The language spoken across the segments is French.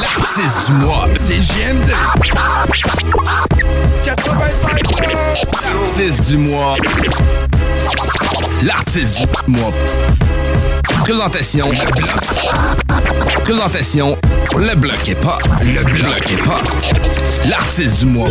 L'artiste du mois, c'est GMD. 85 L'artiste du mois. L'artiste du mois. Présentation, le bloc. Présentation, le bloc pas. Le bloc est pas. L'artiste du mois.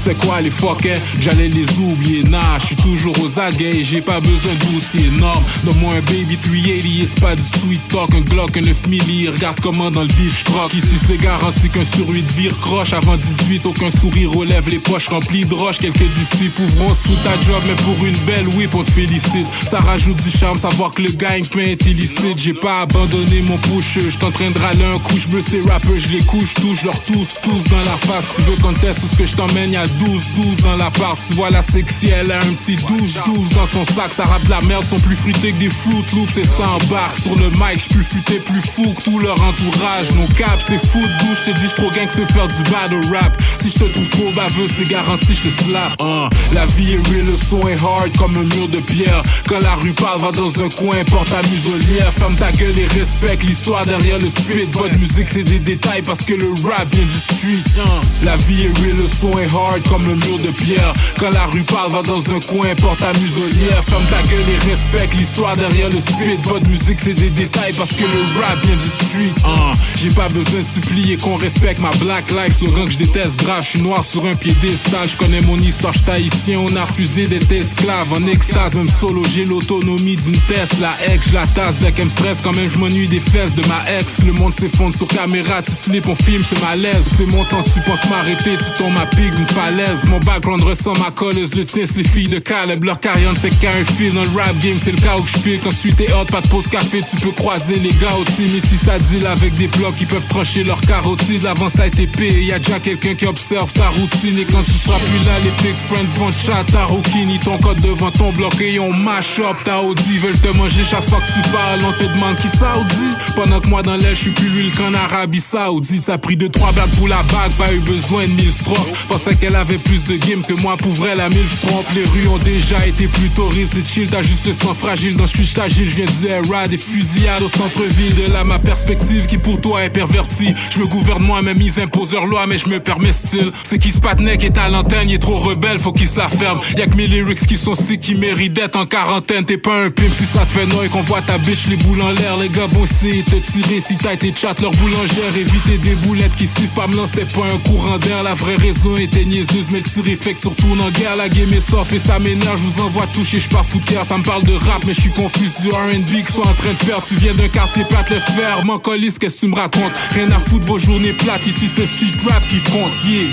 Ils pensaient quoi les fuckers J'allais les oublier, nah, je suis toujours aux aguets et j'ai pas besoin d'outils énormes. Donne-moi un baby 380, c'est pas du sweet talk, un Glock, un 9 milli, regarde comment dans le bif croque. Ici c'est garanti qu'un sur 8 vire croche, avant 18, aucun sourire relève les poches remplies de roches, quelques disciples ouvrons sous ta job, mais pour une belle whip on te félicite. Ça rajoute du charme, savoir que le gagne-pain est illicite. J'ai pas abandonné mon push, je en train de râler un coup, je me ces rappeurs, je les couche, touche leur tous, tous dans la face. Tu veux qu'on teste où ce que je t'emmène, y'a 12, 12 dans l'appart. Tu vois la sexy, elle a un petit 12, 12 dans son sac. Ça rappe la merde, sont plus fruités que des Fruit Loops et ça embarque. Sur le mic, j'suis plus futé, plus fou que tout leur entourage. Nos caps, c'est foot douche, je te dis, j'tro gang que se faire du battle rap. Si je te trouve trop baveux, c'est garanti, je te slap. Hein. La vie est real, le son est hard comme un mur de pierre. Quand la rue parle, va dans un coin, porte ta muselière. Ferme ta gueule et respecte l'histoire derrière le spit. Votre musique, c'est des détails parce que le rap vient du street. hein. La vie est real, le son est hard comme un mur de pierre. Quand la rue parle, va dans un coin, porte ta muselière. Ferme ta gueule et respecte l'histoire derrière le spit. Votre musique, c'est des détails parce que le rap vient du street. hein. J'ai pas besoin de supplier qu'on respecte ma black life. Slogan que je déteste grave, je suis noir sur un piédestal. Je connais mon histoire, je haïtien. On a refusé d'être esclave en extase. Même solo, j'ai l'autonomie d'une Tesla. Ex, je la tasse dès qu'elle me stresse. Quand même, je m'ennuie des fesses de ma ex. Le monde s'effondre sur caméra. Tu slip, on filme, c'est malaise. C'est mon temps, tu penses m'arrêter. Tu tombes à pic d'une falaise. Mon background ressent ma colleuse. Le tien, c'est les filles de Caleb. Leur carrière ne fait qu'un fil. Dans le rap game, c'est le cas où je file. Quand tu t'es hot, pas de pause café. Tu peux croiser les gars au team. Si ça deal avec des blocs, ils peuvent trancher leur carotide. L'avant, ça a été payé. Y a déjà quelqu'un qui observe ta routine. Et quand tu seras plus là, les fake friends vont chat. Ta roukini, ton code devant ton bloc. Et on mash up. Ta Audi veulent te manger chaque fois que tu parles. On te demande qui Saoudi. Pendant que moi, dans l'aile, je suis plus l'huile qu'en Arabie Saoudite. Ça a pris deux, trois blagues pour la bague. Pas eu besoin de mille strophes. Pensais qu'elle avait plus de game que moi. Pour vrai, la mille trompe. Les rues ont déjà été plus torrides. C'est chill, t'as juste le sang fragile. Dans je suis agile, je viens du era des fusillades au centre-ville. De là, ma perspective qui pour toi est pervertie. Je me gouverne moi-même, ils imposent leur loi, mais je me permets style. C'est qui se patnek est à l'antenne, il est trop rebelle, faut qu'il se la ferme. Y'a que mes lyrics qui sont sick, qui méritent d'être en quarantaine. T'es pas un pimp si ça te fait noy qu'on voit ta bitch les boules en l'air. Les gars vont essayer de te tirer si t'as été chat leur boulangère. Éviter des boulettes qui sifflent pas me lance, c'était pas un courant d'air. La vraie raison était niaiseuse, mais le tir effect surtout en guerre. La game est soft et ça m'énerve, je vous envoie toucher, je pas fou de cœur. Ça me parle de rap, mais je suis confus du RB qu'ils sont en train de faire. Tu viens d'un quartier plate, laisse faire. M'en colisse, qu'est-ce que tu me racontes? Rien à foutre vos journées plates, ici c'est street rap qui compte. Yeah.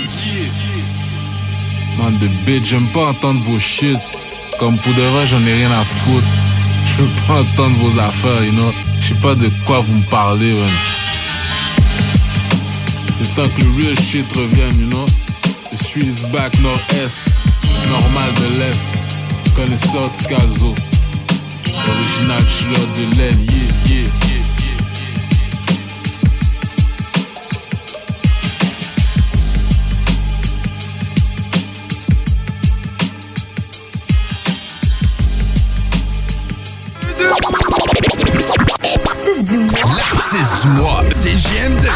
Man de bitch, j'aime pas entendre vos shit. Comme pour de j'en ai rien à foutre. Je veux pas entendre vos affaires, you know. Je sais pas de quoi vous me parlez, man. C'est temps que le real shit revienne, you know. The street is back, nord-est. Normal de l'est. Connaisseur de Caso. Original de l'aile, yeah, yeah. L'artiste du mois, c'est JMD.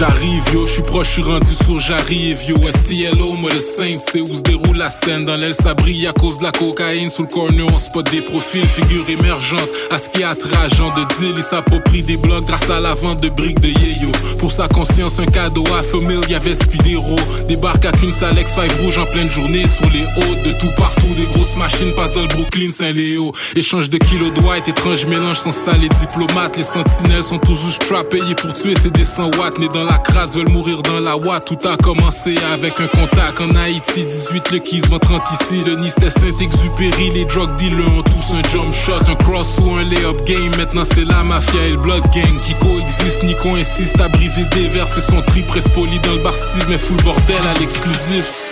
J'arrive, yo, je suis proche, je suis rendu sur j'arrive, yo, STLO, moi le Saint, c'est où se déroule la scène. Dans l'aile, ça brille à cause de la cocaïne. Sous le corner, on spot des profils, figures émergentes. À ce qui genre de deal, il s'approprie des blocs grâce à la vente de briques de Yeyo. Pour sa conscience, un cadeau à famille, y'avait Spidero. Débarque à qu'une Alex 5 rouge en pleine journée, sur les hautes, de tout partout, des grosses machines passent dans le Brooklyn, Saint-Léo. Échange de kilos de white, étrange mélange sans ça, les diplomates, les sentinelles sont toujours strappés payés pour tuer, c'est des 100 watts, nés dans la crasse, veulent mourir dans la ouate. Tout a commencé avec un contact en Haïti, 18 le Kiss, 30 ici, le Nice, Saint-Exupéry, les drug dealers ont tous un jump shot, un cross ou un lay-up game. Maintenant c'est la mafia et le blood gang qui coexistent, Nico insiste à briser des verres, c'est son tri presque poli dans le bar mais full bordel à l'exclusif.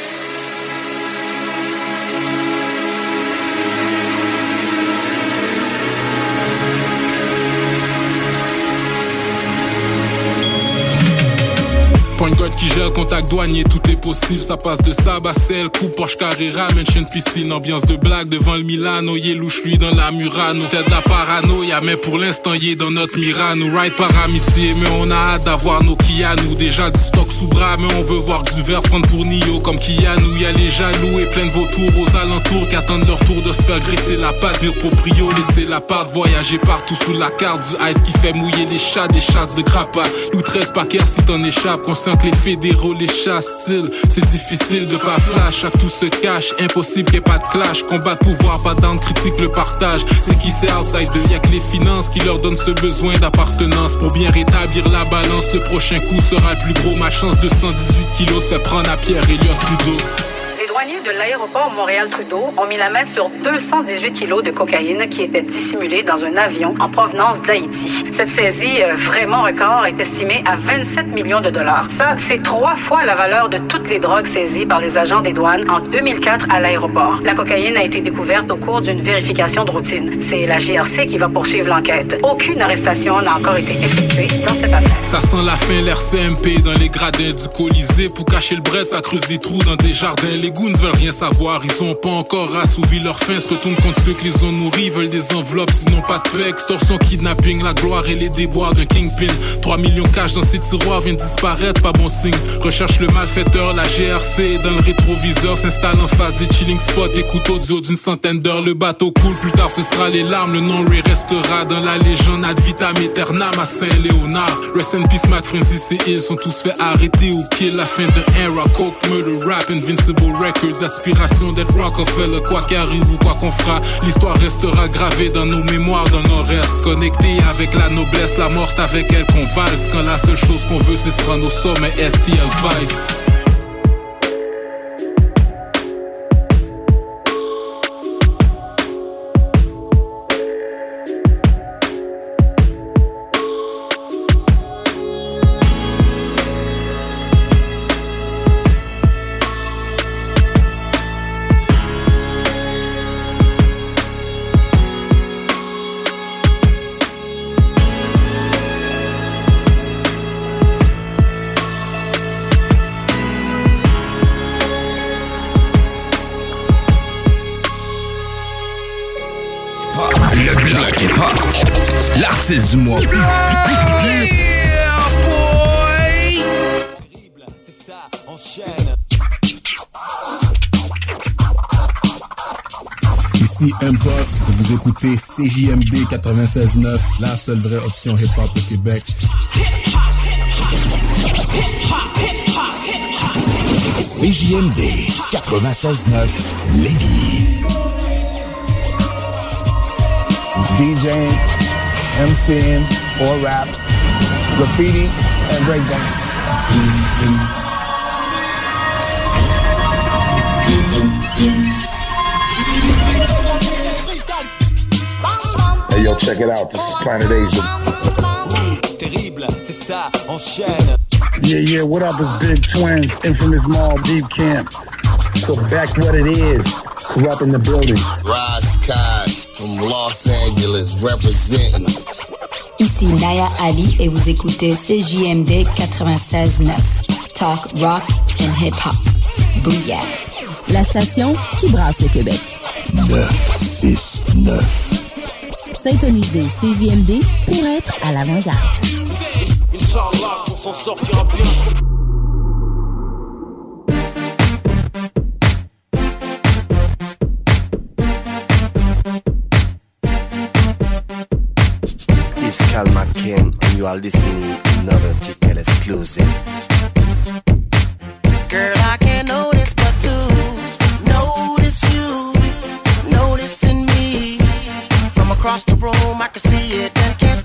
Gère contact douanier, tout est possible. Ça passe de Sab à Sel, coupe Porsche Carrera, mansion piscine, ambiance de blague devant le Milano. Yé louche lui dans la Murano, tête la paranoïa, mais pour l'instant yé dans notre Mirano. Ride par amitié, mais on a hâte d'avoir nos Kia, nous déjà du stock sous bras, mais on veut voir du verse prendre pour Nio comme Kianou. Y a les jaloux et plein de vautours aux alentours qui attendent leur tour de se faire graisser la patte, dire proprio, laisser la part, voyager partout sous la carte du ice qui fait mouiller les chats, des chasses de grappa. Lou 13 paquets si t'en échappes, conscient que les fédéraux les chassent. C'est difficile de pas flash, à tout se cache, impossible qu'il y ait pas de clash. Combat de pouvoir, pas d'âme, critique le partage. C'est qui c'est outside d'eux, y'a que les finances qui leur donnent ce besoin d'appartenance. Pour bien rétablir la balance, le prochain coup sera le plus gros. Ma chance de 118 kilos fait prendre à Pierre Elliott Trudeau. Douaniers de l'aéroport Montréal-Trudeau ont mis la main sur 218 kilos de cocaïne qui était dissimulée dans un avion en provenance d'Haïti. Cette saisie euh, vraiment record est estimée à 27 millions de dollars. Ça, c'est trois fois la valeur de toutes les drogues saisies par les agents des douanes en 2004 à l'aéroport. La cocaïne a été découverte au cours d'une vérification de routine. C'est la GRC qui va poursuivre l'enquête. Aucune arrestation n'a encore été effectuée dans cette affaire. Ça sent la fin, l'air CMP dans les gradins du Colisée. Pour cacher le bret, ça creuse des trous dans des jardins. Les goons veulent rien savoir, ils ont pas encore assouvi leur faim. Se retournent contre ceux qui les ont nourris, veulent des enveloppes, sinon pas de paix. Extorsion, kidnapping, la gloire et les déboires d'un kingpin. 3 millions cash dans ces tiroirs viennent disparaître, pas bon signe. Recherche le malfaiteur, la GRC dans le rétroviseur s'installe en phase des chilling spots, écoute audio d'une centaine d'heures. Le bateau coule, plus tard ce sera les larmes. Le nom lui restera dans la légende ad vitam aeternam à Saint-Léonard. Rest in peace, Mac Francis et ils sont tous fait arrêter ou kill. La fin d'un era, coke, murder, rap, invincible records, aspiration d'être Rockefeller. Quoi qu'arrive ou quoi qu'on fera, l'histoire restera gravée dans nos mémoires, dans nos restes. Connectés avec la noblesse, la mort avec elle qu'on valse. Quand la seule chose qu'on veut, ce sera nos sommets STL Vice? Écoutez CJMD 96.9, la seule vraie option hip-hop au Québec. CJMD 96.9 Lévis. DJ MCing or rap, graffiti, and breakdance. Yo, check it out. This is Planet Asia. Terrible, c'est ça, enchaîne. Yeah, yeah, what up? It's Big Twins, infamous mall, deep camp. So back what it is, corrupt in the building. Rise Kosh from Los Angeles representing. Ici Naya Ali et vous écoutez CJMD 96.9. Talk, rock and hip-hop. Booyah. La station qui brasse le Québec. 969. Syntonisez CJMD pour être à l'avant-garde. Calma and you are listening to exclusive. Across the room, I can see it. And can't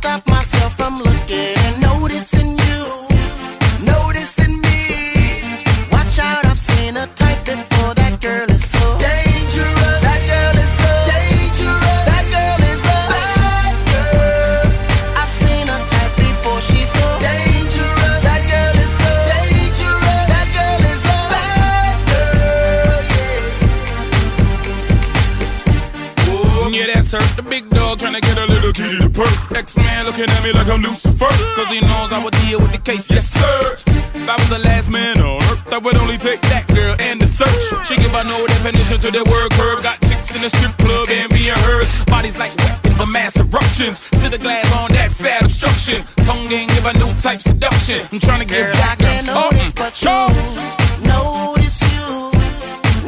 X-Man looking at me like I'm Lucifer. Cause he knows I would deal with the case. Yes, sir. If I was the last man on earth, I would only take that girl and the search. She give a no definition to the word curve. Got chicks in the strip club and being hers. Bodies like weapons of mass eruptions. Sit the glass on that fat obstruction. Tongue ain't give a new type seduction. I'm trying to get Girl, to can't notice but you notice you,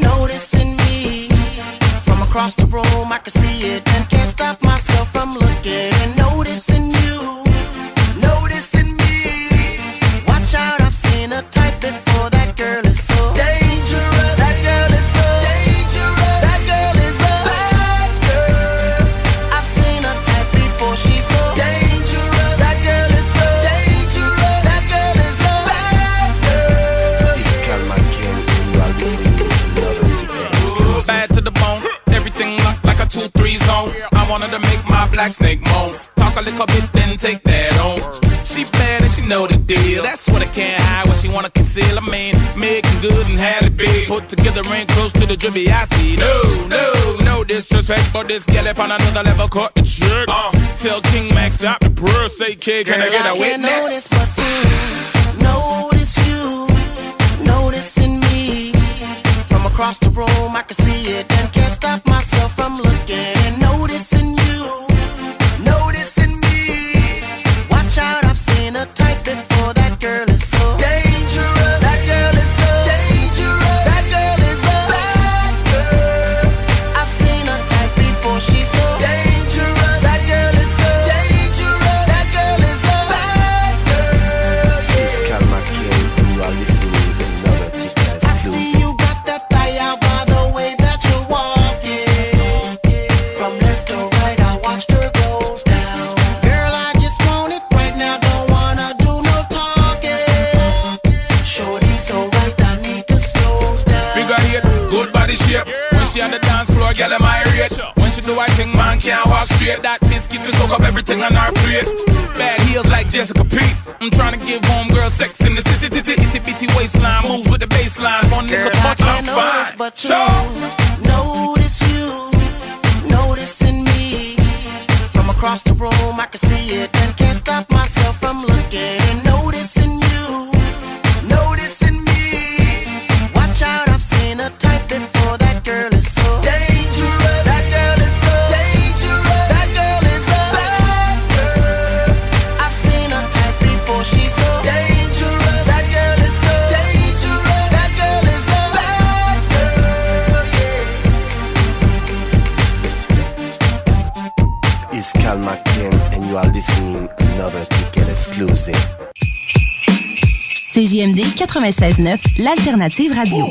noticing me. From across the room, I can see it and can't stop myself from looking black snake moan. Talk a little bit, then take that on. She bad and she know the deal. That's what I can't hide, what she wanna conceal. I mean, making good and had it big. Put together ain't close to the drippy I see. No, no, no disrespect, but this gal up on another level caught the trick. Uh, tell King Max stop the purr, say kid, can I Girl, get a I can't witness? notice but to notice you, noticing me. From across the room, I can see it and can't stop myself from looking and noticing you, body shape. When she on the dance floor, girl, am I rate. When she do I think man can't walk straight. That biscuit to soak up everything on our plate. Bad heels like Jessica Pete. I'm trying to give home girl sex in the city, titty, itty bitty waistline. Moves with the baseline. One nigga touch, I'm fine. but you notice you, noticing me. From across the room, I can see it and can't stop myself from looking CJMD 96.9, l'alternative radio.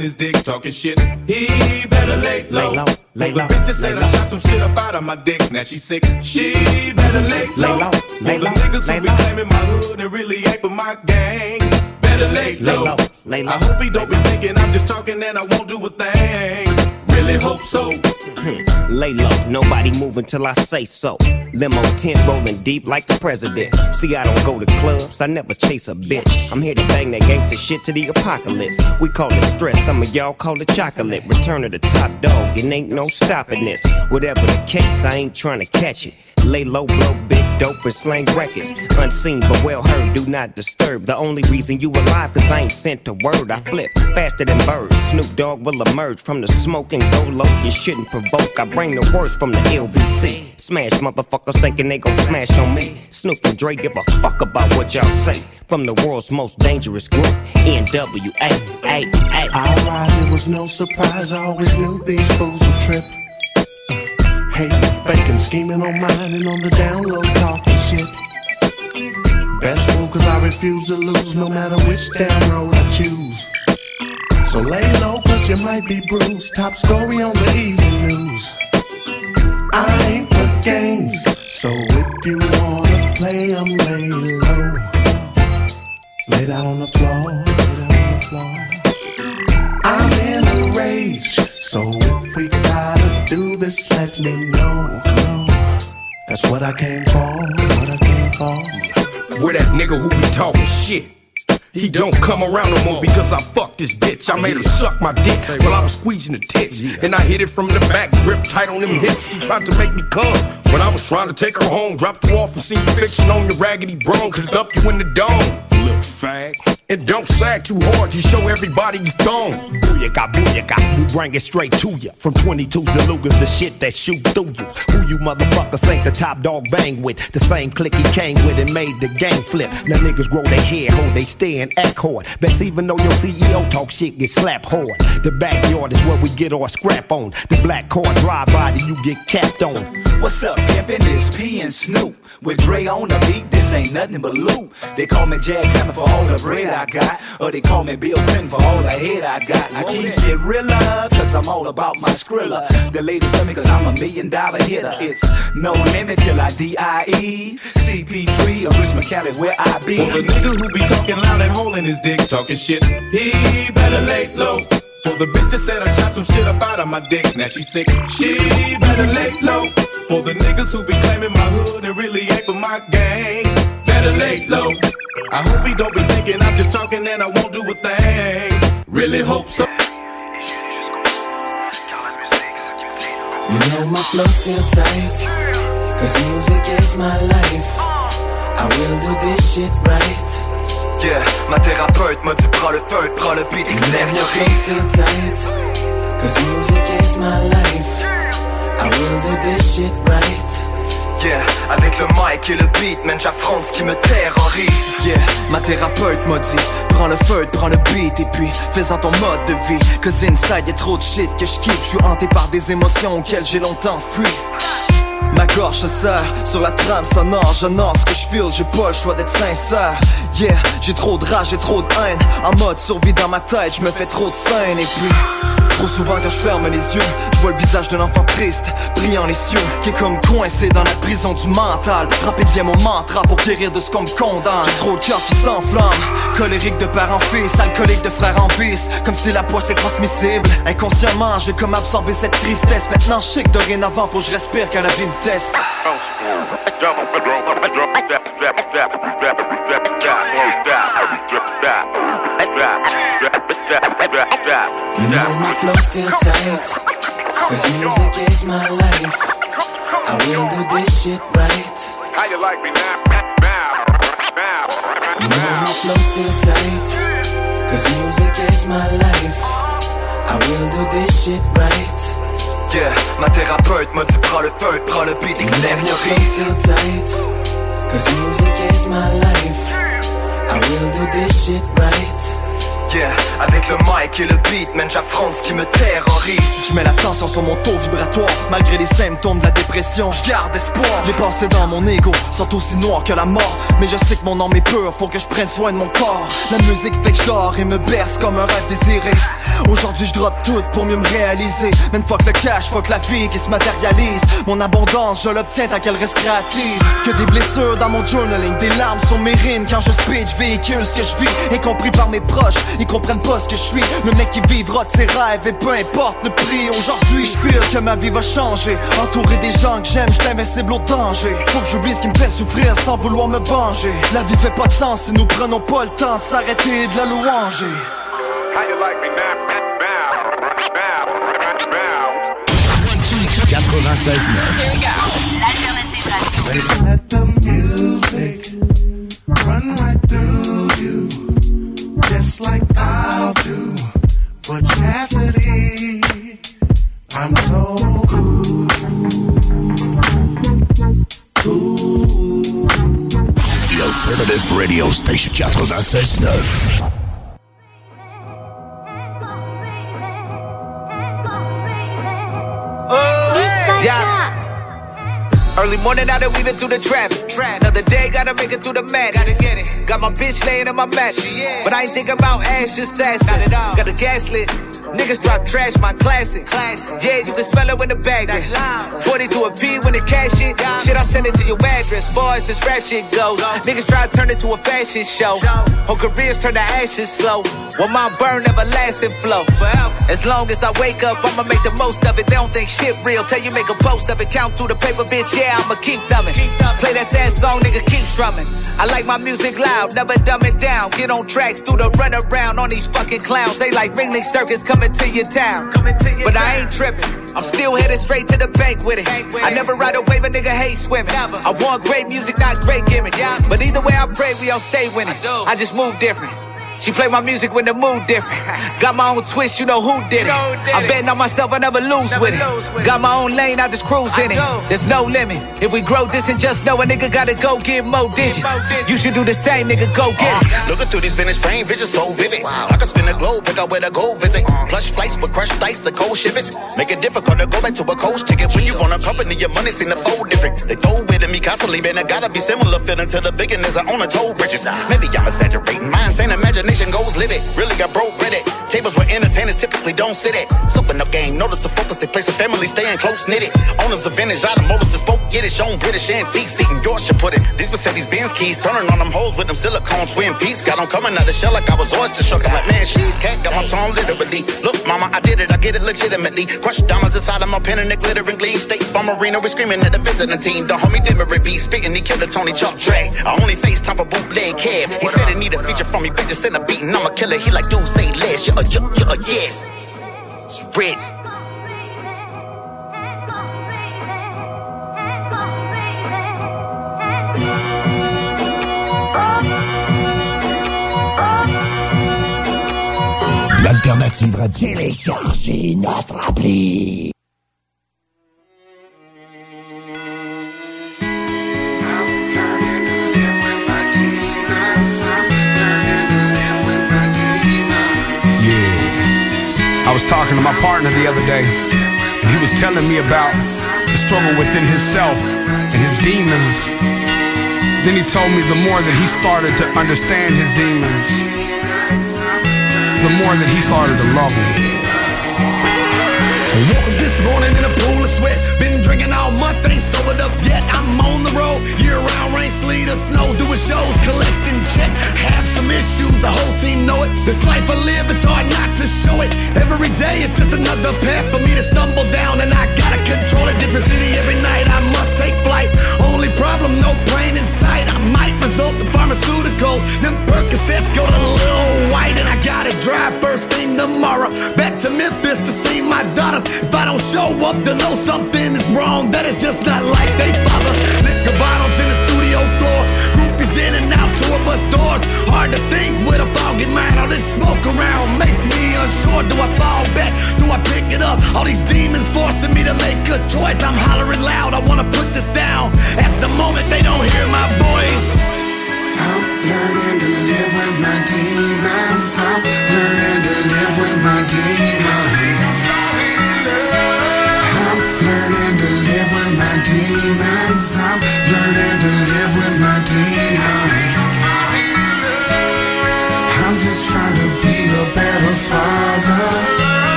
Holding his dick, talking shit, he better lay low. Lay low, lay For the low, bitch that said I low. shot some shit up out of my dick, now she sick, she better lay low. Lay low, lay the low, niggas lay who be low. claiming my hood and really ain't for my gang, better lay Lay low. low, lay low, I hope he don't be thinking I'm just talking and I won't do a thing. Really hope so. Hmm. Lay low, nobody move until I say so. Limo tent rolling deep like the president. See, I don't go to clubs, I never chase a bitch. I'm here to bang that gangster shit to the apocalypse. We call it stress, some of y'all call it chocolate. Return of the top dog, it ain't no stopping this. Whatever the case, I ain't trying to catch it. Lay low, blow big dope and slang records. Unseen but well heard, do not disturb. The only reason you alive, cause I ain't sent a word. I flip faster than birds. Snoop Dogg will emerge from the smoke and go low. You shouldn't I bring the worst from the LBC. Smash motherfuckers thinking they gon' smash on me. Snoop and Dre give a fuck about what y'all say. From the world's most dangerous group, NWA. I rise, it was no surprise. I always knew these fools would trip. Hating, faking, scheming on mine and on the download talking shit. Best move, cause I refuse to lose no matter which damn road I choose. So lay low, cause you might be bruised. Top story on the evening news. I ain't for games, so if you wanna play, I'm lay low. Lay down on the floor, lay down on the floor. I'm in a rage, so if we gotta do this, let me know. That's what I came for, what I came for. Where that nigga who be talking shit. He don't come around no more because I fucked this bitch. I made her suck my dick while I was squeezing the tits. And I hit it from the back, grip tight on them hips. He tried to make me come. When I was trying to take her home, dropped her off and seen you fiction on your raggedy brown. Could dump you in the dome. Little fag. And don't sag too hard, you show everybody you thong. Booyaka, booyaka, we bring it straight to you. From 22 to Lugers, the shit that shoot through you. Who you motherfuckers think the top dog bang with? The same clique he came with and made the game flip. Now niggas grow their hair, hold they stand, act hard. Best even though your CEO talk shit, get slapped hard. The backyard is where we get our scrap on. The black car drive by, that you get capped on. What's up, pimpin'? It's P and Snoop. With Dre on the beat, this ain't nothing but loot. They call me Jack Hammer for all the bread I got. Or they call me Bill Clinton for all the head I got. I keep shit realer, cause I'm all about my skrilla. The ladies love me cause I'm a million dollar hitter. It's no limit till I D.I.E. CP3 or Rich McCallis where I be. For the nigga who be talking loud and holding his dick, talking shit, he better lay low. For the bitch that said I shot some shit up out of my dick, now she sick, she better lay low. For the niggas who be claiming my hood and really ain't for my gang, better lay low. I hope he don't be thinking I'm just talking and I won't do a thing. Really hope so. You know my flow's still tight, cause music is my life. I will do this shit right. Yeah, ma thérapeute m'a dit prends le feu, prends le beat, extériorise. cause music is my life. I will do this shit right. Yeah, avec le mic et le beat, man, j'affronte ce qui me terrorise. Yeah, ma thérapeute m'a dit Prends le feu, prends le beat et puis fais-en ton mode de vie Cause inside y'a trop de shit que je kiffe Je suis hanté par des émotions auxquelles j'ai longtemps fui Ma gorge serre sur la trame sonore. J'honore ce que je feel, j'ai pas le choix d'être sincère. Yeah, j'ai trop de rage, j'ai trop de haine. En mode survie dans ma tête, je me fais trop de scène. Et puis, trop souvent quand je ferme les yeux Je vois le visage d'un enfant triste, brillant les cieux Qui est comme coincé dans la prison du mental Rapide vient mon mantra pour guérir de ce qu'on me condamne J'ai trop de cœur qui s'enflamme Colérique de père en fils, alcoolique de frère en vice Comme si la poisse est transmissible Inconsciemment, j'ai comme absorbé cette tristesse Maintenant je sais que dorénavant faut que je respire quand la vie me teste You know my flow's still tight, cause music is my life. I will do this shit right. How you like me now? You know my flow's still tight, cause music is my life. I will do this shit right. Yeah, ma thérapeute m'a dit prends le feu, prends le beat, You know my flow's still tight, cause music is my life. I will do this shit right. Avec le mic et le beat, man, ce qui me terrorise. Je mets la tension sur mon taux vibratoire, malgré les symptômes de la dépression. Je garde espoir. Les pensées dans mon ego sont aussi noires que la mort. Mais je sais que mon âme est pure, faut que je prenne soin de mon corps. La musique fait que je dors et me berce comme un rêve désiré. Aujourd'hui je drop tout pour mieux me réaliser. Même fuck le cash, fuck la vie qui se matérialise. Mon abondance, je l'obtiens tant qu'elle reste créative. Que des blessures dans mon journaling, des larmes sur mes rimes quand je speech, véhicule ce que je vis, incompris par mes proches. Ils comprennent pas ce que je suis Le mec qui vivra de ses rêves et peu importe le prix Aujourd'hui je feel que ma vie va changer Entouré des gens que j'aime, je invincible au danger Faut que j'oublie ce qui me fait souffrir sans vouloir me venger La vie fait pas de sens si nous prenons pas le temps de s'arrêter de la louanger How you like me now? 96 L'alternative radio. Let the music run right through you. Just like I'll do. But Cassidy, I'm so cool. The alternative radio station 96.9. Early morning out there weaving through the traffic. Another day, gotta make it through the madness. Gotta get it. Got my bitch laying in my mattress. But I ain't thinking about ass, just ass. Not at all. Got the gas lit. Niggas drop trash, my classic. Yeah, you can smell it when the bag it. 40 to a P when the cash it. Shit, I'll send it to your address. Far as this rap shit goes. Niggas try to turn it to a fashion show. Whole careers turn to ashes slow. Well, my burn never everlasting flow. As long as I wake up, I'ma make the most of it. They don't think shit real. Tell you make a post of it. Count through the paper, bitch. Yeah, I'ma keep thumbing. Play that sad song, nigga, keep strumming. I like my music loud, never dumb it down. Get on tracks, do the run around on these fucking clowns. They like Ringling Circus coming coming to your town. Coming to your but town. I ain't tripping. I'm still headed straight to the bank with it. Bank with I never ride a wave, a nigga hate swimming. Never. I want great music, not great gimmicks. Yeah. But either way, I pray we all stay winning. I, I just move different. She play my music when the mood different. Got my own twist, you know who did it. I'm betting on myself, I never lose, never with, lose it. with. Got my own lane, I just cruise in it. There's no limit. If we grow this and just know a nigga gotta go get more digits. You should do the same, nigga, go get uh, it. Looking through these finished frame, vision so vivid. Wow. I can spin the globe, pick out where to go visit. Uh. Plush flights with crushed dice, the cold shivers. Make it difficult to go back to a coach ticket. When you want a company, your money seem to fold different. They throw it at me constantly, man. I gotta be similar feeling to the beginners I own a toll bridges. Maybe I'm exaggerating. My insane imagination goes live it. Really got broke with it. Tables where entertainers typically don't sit at. Soaking up game, notice the focus they place a family staying close knitted. Owners of vintage automotives that spoke Yiddish, own British antiques, eating Yorkshire pudding. These Mercedes Benz keys, turning on them hoes with them silicone twin peaks. Got them coming out the shell like I was oyster shuck. I'm like, man, she's cat, got my tongue literally. Look, mama, I did it, I get it legitimately. Crushed diamonds inside of my pen and they glittering gleam. State Farm Arena, we screaming at the visiting team. The homie Dimmery be spitting, he killed the Tony Chuck drag. I only FaceTime for bootleg cab. He said he need a feature from me, bitch, just send a beat and I'm a killer. He like, dude, say less, you're, you're a yes. It's Ritz. Téléchargez notre appli. I was talking to my partner the other day, and he was telling me about the struggle within himself and his demons. Then he told me the more that he started to understand his demons, the more that he started to love them. Woke up this morning in a pool of sweat. Been drinking all month, ain't sobered up yet. I'm on the road, year round, rain, sleet, or snow, doing shows, collecting checks. Have some issues, the whole team know it. This life I live, it's hard not to show it. Every day it's just another path for me to stumble down, and I gotta control a different city every night. I must take flight. Only problem, no plane in sight. I might result in pharmaceuticals. Them Percocets go to little white, and I gotta drive first thing tomorrow back to Memphis to see my daughters. If I don't show up, to know something is wrong. That is just not like they father. In out tour doors. Hard to think with a foggy mind. All this smoke around makes me unsure. Do I fall back? Do I pick it up? All these demons forcing me to make a choice. I'm hollering loud. I wanna put this down. At the moment, they don't hear my voice. I'm learning to live with my demons. I'm learning I'm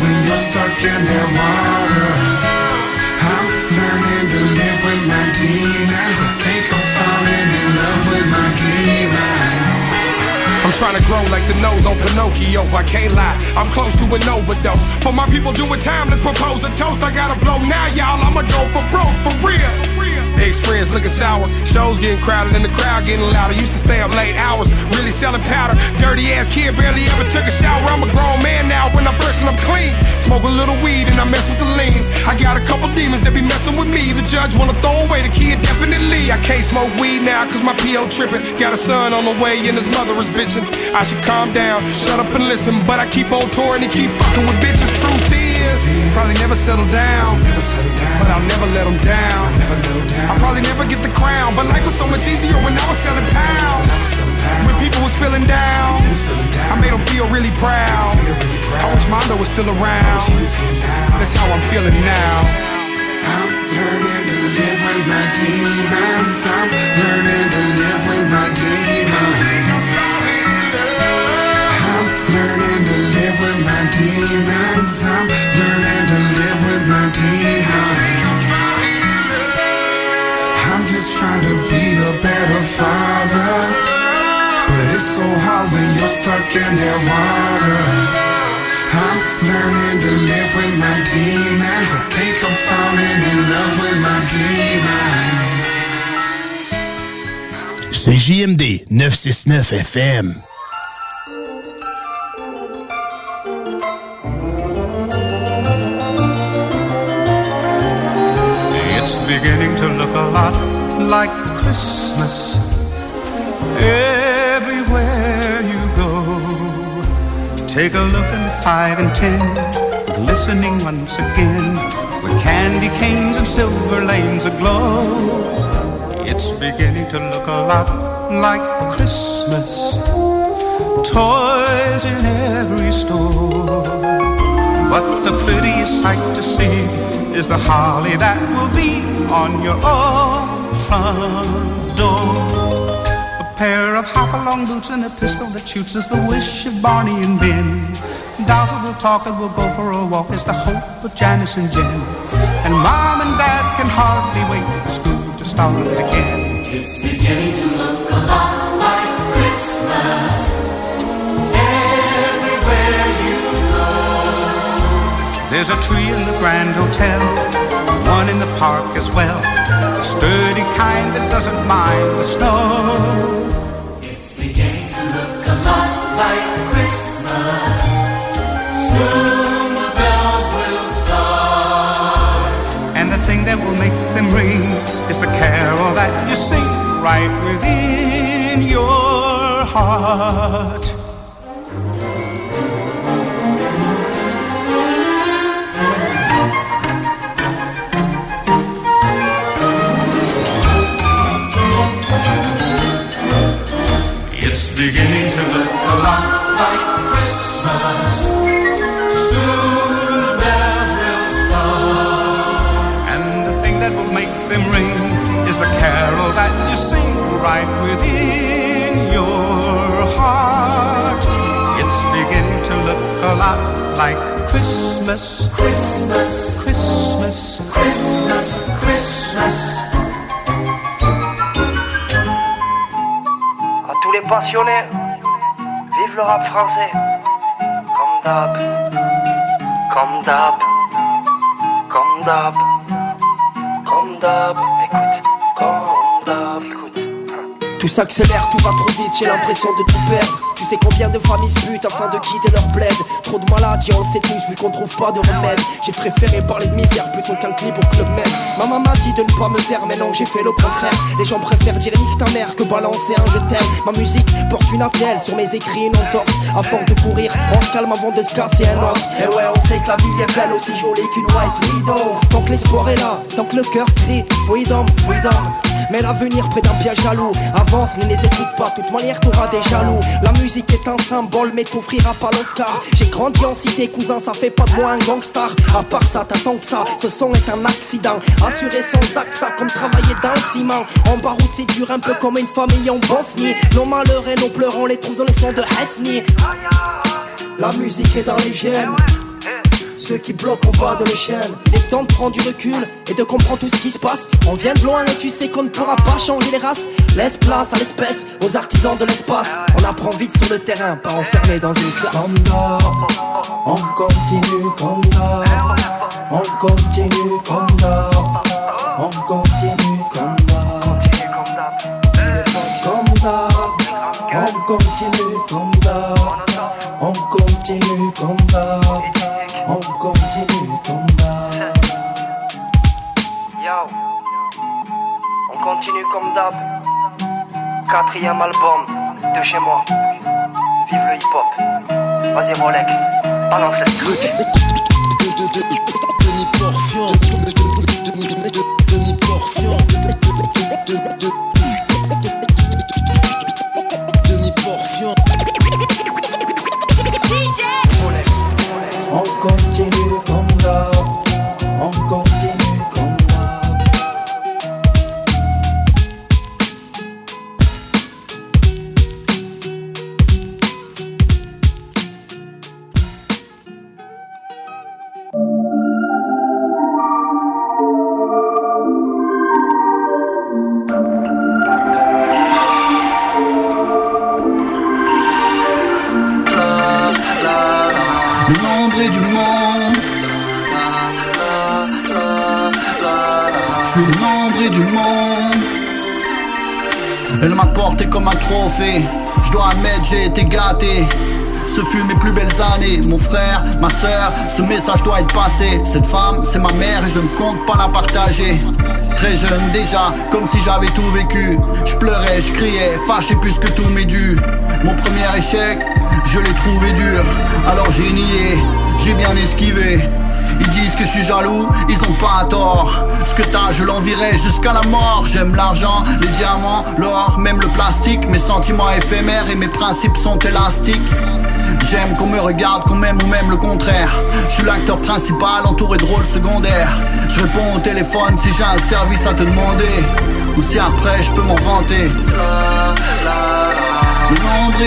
when you're stuck in that water. I'm learning to live with my demons. I think I'm falling in love with my demons. I'm trying to grow like the nose on Pinocchio. I can't lie, I'm close to an overdose. For my people doing time, let's propose a toast. I gotta blow now, y'all. I'ma go for broke, for real. Ex-friends looking sour, shows getting crowded and the crowd getting louder. Used to stay up late hours, really selling powder. Dirty ass kid, barely ever took a shower. I'm I'm clean. Smoke a little weed and I mess with the lean. I got a couple demons that be messing with me. The judge wanna throw away the kid, definitely. I can't smoke weed now cause my PO tripping. Got a son on the way and his mother is bitching. I should calm down, shut up and listen, but I keep on touring and keep fucking with bitches. Truth is, probably never settle down, but I'll never let them down. I'll probably never get the crown, but life was so much easier when I was selling pounds. When people was feeling down, I made them feel really proud. I wish Mondo was still around. That's how I'm feeling now. I'm learning to live with my demons. I'm learning to live with my demons. I'm learning to live with my demons. I'm learning to live with my demons. I'm just trying to be a better father. But it's so hard when you're stuck in that water. I'm learning to live with my demons. I think I'm falling in love with my demons. C'est JMD 969 FM. It's beginning to look a lot like Christmas everywhere Take a look at the five and ten, glistening once again with candy canes and silver lanes aglow. It's beginning to look a lot like Christmas. Toys in every store. But the prettiest sight to see is the holly that will be on your own front door. A pair of hop-along boots and a pistol that shoots is the wish of Barney and Ben. That will talk and we'll go for a walk is the hope of Janice and Jen. And Mom and Dad can hardly wait for school to start again. It's beginning to look a lot like Christmas. Everywhere you go. There's a tree in the Grand Hotel, one in the park as well. The sturdy kind that doesn't mind the snow. That will make them ring is the carol that you sing right within your heart. It's beginning to Passionnés le rap français. Comme d'hab, comme d'hab, comme d'hab, comme d'hab. Tout s'accélère, tout va trop vite, j'ai l'impression de tout perdre. Tu sais combien de familles se butent afin de quitter leur bled. Trop de maladies, on le sait tous, vu qu'on trouve pas de remède. J'ai préféré parler de misère plutôt qu'un clip au club med Ma maman m'a dit de ne pas me taire, mais non, j'ai fait le contraire. Les gens préfèrent dire nique ta mère que balancer un je t'aime. Ma musique porte une attelle, sur mes écrits une entorse. À force de courir, on se calme avant de se casser un os. Et ouais, on sait que la vie est belle, aussi jolie qu'une white widow. Tant que l'espoir est là, tant que le cœur crie Freedom, freedom mais l'avenir près d'un piège jaloux Avance, ne les écoute pas, toute manière t'auras des jaloux La musique est un symbole, mais t'offrira pas l'Oscar. J'ai grandi en cité, cousin, ça fait pas de moi un gangstar. À part ça, t'attends que ça, ce son est un accident. Assuré sans AXA, comme travailler dans le ciment. En baroud, c'est dur, un peu comme une famille en Bosnie. Nos malheurs et nos pleurs, on les trouve dans les sons de Hasni. La musique est dans les gènes. Ceux qui bloquent en bas de l'échelle. Il est temps de prendre du recul et de comprendre tout ce qui se passe. On vient de loin et tu sais qu'on ne pourra pas changer les races. Laisse place à l'espèce, aux artisans de l'espace. On apprend vite sur le terrain, pas enfermé dans une classe. Comme d'hab, on continue comme d'hab. On continue comme d'hab. On continue comme d'hab. Comme d'hab, on continue Quatrième album de chez moi. Vive le hip-hop. Vas-y Rolex, balance le truc. Demi-portion Je dois admettre, j'ai été gâté. Ce fut mes plus belles années, mon frère, ma soeur, ce message doit être passé. Cette femme, c'est ma mère et je ne compte pas la partager. Très jeune déjà, comme si j'avais tout vécu. Je pleurais, je criais, fâché plus que tous mes dû. Mon premier échec, je l'ai trouvé dur. Alors j'ai nié, j'ai bien esquivé. Ils disent que je suis jaloux, ils ont pas tort. Ce que t'as, je l'envierai jusqu'à la mort. J'aime l'argent, les diamants, l'or, même le plastique. Mes sentiments éphémères et mes principes sont élastiques. J'aime qu'on me regarde, qu'on m'aime ou même le contraire. Je suis l'acteur principal, entouré de rôles secondaires. Je réponds au téléphone si j'ai un service à te demander. Ou si après je peux m'en vanter.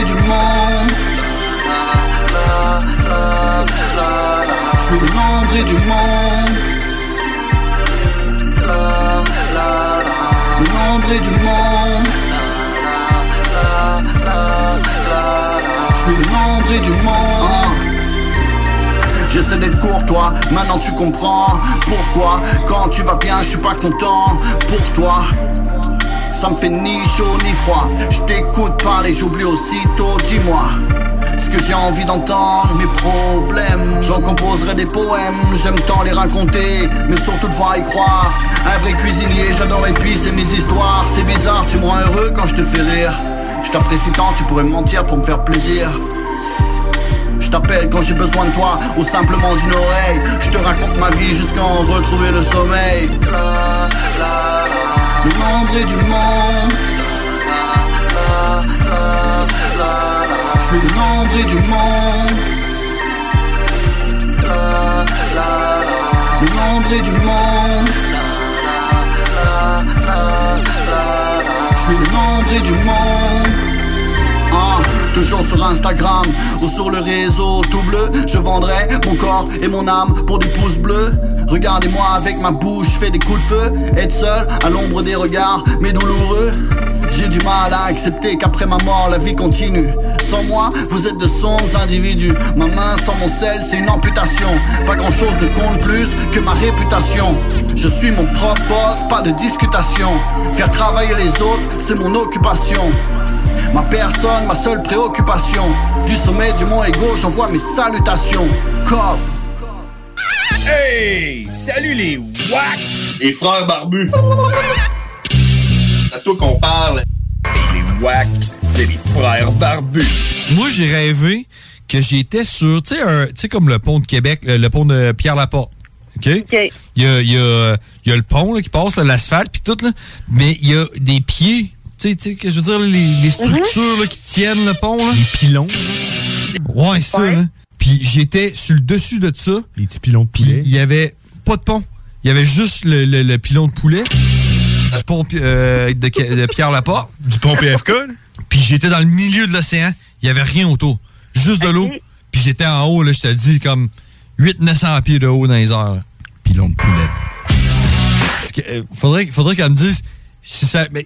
Du monde. Je suis le nombre du monde. Le nombre du monde. Je suis le nombre du monde. J'essaie d'être courtois, maintenant tu comprends Pourquoi, quand tu vas bien, je suis pas content Pour toi, ça me fait ni chaud ni froid Je t'écoute parler, j'oublie aussitôt, dis-moi ce que j'ai envie d'entendre, mes problèmes. J'en composerai des poèmes, j'aime tant les raconter Mais surtout devoir y croire. Un vrai cuisinier, j'adore épicer mes histoires. C'est bizarre, tu me rends heureux quand je te fais rire. Je t'apprécie tant, tu pourrais me mentir pour me faire plaisir. Je t'appelle quand j'ai besoin de toi ou simplement d'une oreille. Je te raconte ma vie jusqu'à en retrouver le sommeil. Le nombre du monde. Je suis le nombre du monde. Le nombre du monde. Je suis le nombre du monde. Ah, toujours sur Instagram ou sur le réseau tout bleu, je vendrai mon corps et mon âme pour des pouces bleus. Regardez-moi avec ma bouche, fais des coups de feu. Être seul à l'ombre des regards, mais douloureux. J'ai du mal à accepter qu'après ma mort, la vie continue. Sans moi, vous êtes de sombres individus. Ma main sans mon sel, c'est une amputation. Pas grand chose ne compte plus que ma réputation. Je suis mon propre boss, pas de discutation. Faire travailler les autres, c'est mon occupation. Ma personne, ma seule préoccupation. Du sommet du mont Ego, j'envoie mes salutations. Cop. Hey! Salut les WAC! Les frères barbus! C'est à toi qu'on parle. Les WAC, c'est les frères barbus. Moi, j'ai rêvé que j'étais sur, tu sais, un- tu sais, comme le pont de Québec, le, le pont de Pierre-Laporte. OK? Il, y a, il y a- il y a le pont là, qui passe, l'asphalte, puis tout, là, mais il y a des pieds Tu sais, tu sais, que je veux dire, les, les structures là, qui tiennent le pont. Là. Les pilons. Ouais, ça. Là. Puis j'étais sur le dessus de ça. Les petits pilons de poulet. il y avait pas de pont. Il y avait juste le, le- le pilon de poulet. Du pont euh, de, de Pierre Laporte. Du pont PFK, là. Puis j'étais dans le milieu de l'océan. Il y avait rien autour. Juste de l'eau. Puis j'étais en haut, là, je te dis, comme 800-900 pieds de haut dans les airs. Pilon de poulet. Euh, faudrait, faudrait qu'elle me dise si ça. mais,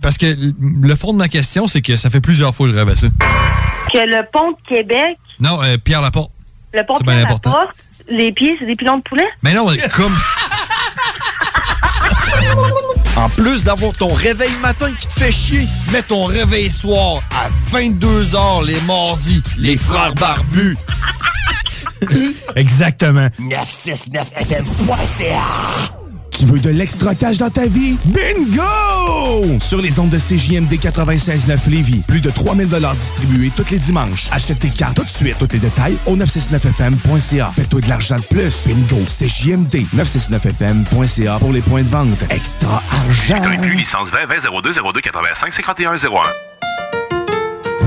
parce que le fond de ma question, c'est que ça fait plusieurs fois que je rêve à ça. Que le pont de Québec, Non, euh, Pierre Laporte. le pont de bien Québec, important. porte, les pieds, c'est des pilons de poulet? Mais non, comme. En plus d'avoir ton réveil matin qui te fait chier, mets ton réveil soir à 22h les mardis, les frères barbus. Exactement. 969fm.ca Tu veux de l'extra cash dans ta vie? Bingo! Sur les ondes de CJMD 96.9 Lévis, plus de 3000 distribués tous les dimanches. Achète tes cartes tout de suite. Tous les détails au 969fm.ca. Fais-toi de l'argent de plus. Bingo! CJMD 969fm.ca pour les points de vente. Extra argent! licence 20 20 02 02 85 51 01.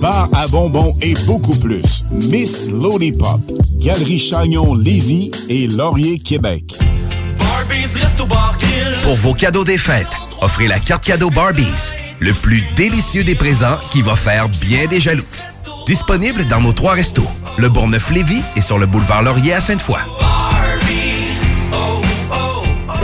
bar à bonbons et beaucoup plus. Miss Lollipop, Galerie Chagnon Lévis et Laurier Québec. Pour vos cadeaux des fêtes, offrez la carte cadeau Barbies, le plus délicieux des présents qui va faire bien des jaloux. Disponible dans nos trois restos, le Bourgneuf-Lévis et sur le boulevard Laurier à Sainte-Foy.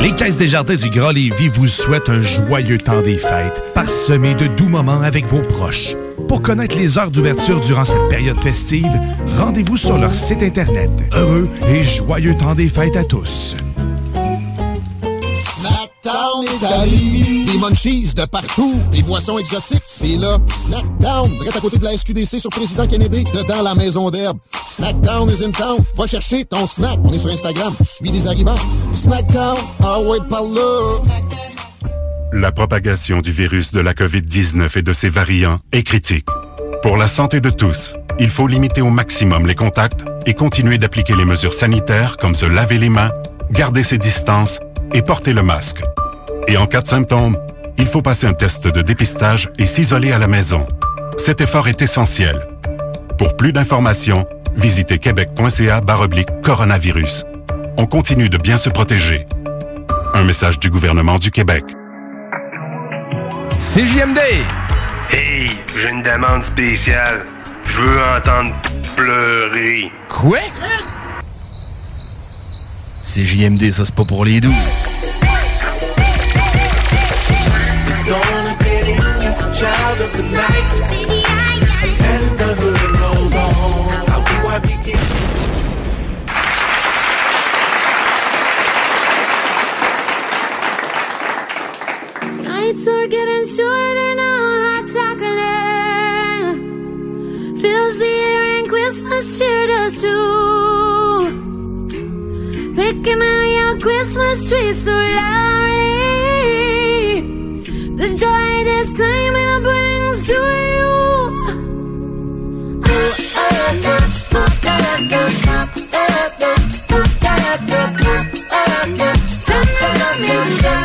Les Caisses des Jardins du Grand Lévis vous souhaitent un joyeux temps des fêtes, parsemé de doux moments avec vos proches. Pour connaître les heures d'ouverture durant cette période festive, rendez-vous sur leur site Internet. Heureux et joyeux temps des fêtes à tous. Snackdown Lévis. Des munchies de partout. Des boissons exotiques, c'est là. Snackdown, direct à côté de la SQDC sur Président Kennedy, dedans la maison d'herbe. Snackdown is in town. Va chercher ton snack. On est sur Instagram. Suis des arrivants. Snackdown, ah ouais, par là. La propagation du virus de la COVID-19 et de ses variants est critique. Pour la santé de tous, il faut limiter au maximum les contacts et continuer d'appliquer les mesures sanitaires comme se laver les mains, garder ses distances et porter le masque. Et en cas de symptômes, il faut passer un test de dépistage et s'isoler à la maison. Cet effort est essentiel. Pour plus d'informations, visitez québec.ca coronavirus. On continue de bien se protéger. Un message du gouvernement du Québec. CJMD, Hey, j'ai une demande spéciale. Je veux entendre pleurer. Quoi? C'est JMD, ça c'est pas pour les doux. It's gonna are getting shorter now, hot chocolate fills the air and Christmas cheer does too. Picking out your Christmas tree so loudly, the joy this time it brings to you. Santa's coming down. Singing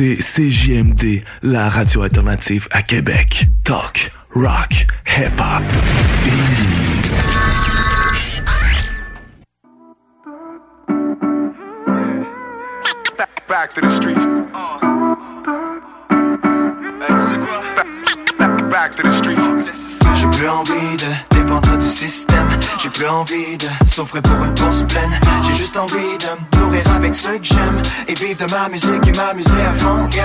écoutez CJMD, la radio alternative à Québec. Talk, rock, hip-hop. Pour une bourse pleine. J'ai juste envie de me nourrir avec ceux que j'aime. Et vivre de ma musique et m'amuser à fond. Yeah,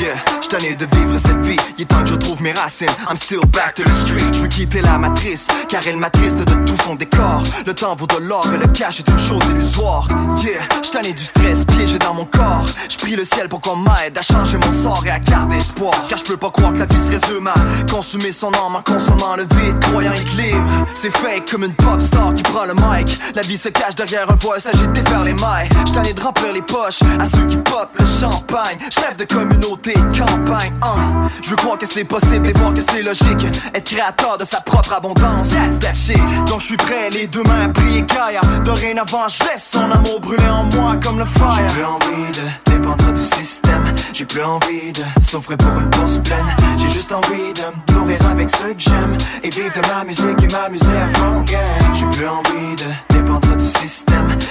yeah. J'suis de vivre cette vie. Il est temps que je retrouve mes racines. I'm still back to the street. Je veux quitter la matrice. Car elle m'attriste de tout son décor. Le temps vaut de l'or et le cash est une chose illusoire. Yeah, j'suis tanné du stress piégé dans mon corps. J'prie le ciel pour qu'on m'aide à changer mon sort et à garder espoir. Car je peux pas croire que la vie se résume à consumer son âme en consommant le vide, croyant être libre. C'est fake comme une pop star qui prend le mic. La vie se cache derrière un voile, s'agit de défaire les mailles. J't'en ai de remplir les poches à ceux qui pop le champagne. J'rêve de communauté, campagne. Hein. Je veux croire que c'est possible et voir que c'est logique. Être créateur de sa propre abondance. That's that shit. Donc je suis prêt, les deux mains à prier Kaya. Dorénavant, je laisse son amour brûler en moi comme le fire. J'ai plus envie de dépendre du système. J'ai plus envie de souffrir pour une bourse pleine. J'ai juste envie de me nourrir avec ceux que j'aime. Et vivre de ma musique et m'amuser à fond. J'ai plus envie de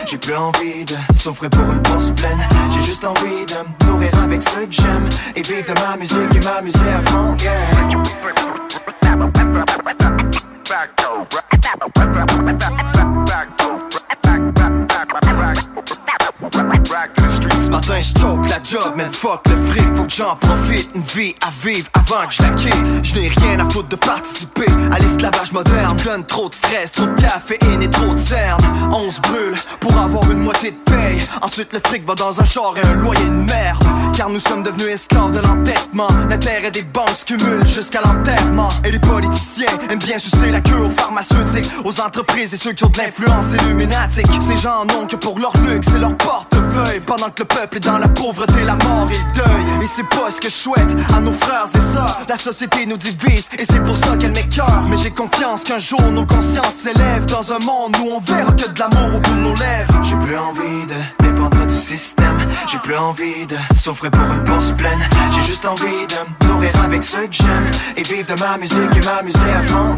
J'ai plus envie de souffrir pour une bourse pleine. J'ai juste envie de me nourrir avec ceux que j'aime. Et vivre de ma musique et m'amuser à fond. yeah. Ce matin je choke la job, man fuck le fric Faut que j'en profite, une vie à vivre avant que je la quitte. Je n'ai rien à foutre de participer à l'esclavage moderne. Donne trop de stress, trop de caféine et trop de cernes On se brûle pour avoir une moitié de paye. Ensuite le fric va dans un char et un loyer de merde. Car nous sommes devenus esclaves de l'entêtement. La terre et des banques se cumulent jusqu'à l'enterrement. Et les politiciens aiment bien sucer la queue aux pharmaceutiques Aux entreprises et ceux qui ont de l'influence illuminatique. Ces gens n'ont que pour leur luxe et leur portefeuille Pendant que le peuple dans la pauvreté, la mort et le deuil. Et c'est pas ce que je souhaite à nos frères et sœurs. La société nous divise et c'est pour ça qu'elle m'écœure. Mais j'ai confiance qu'un jour nos consciences s'élèvent Dans un monde où on verra que de l'amour au bout de nos lèvres. J'ai plus envie de système. J'ai plus envie de souffrir pour une bourse pleine. J'ai juste envie de nourrir avec ceux que j'aime. Et vivre de ma musique et m'amuser à fond.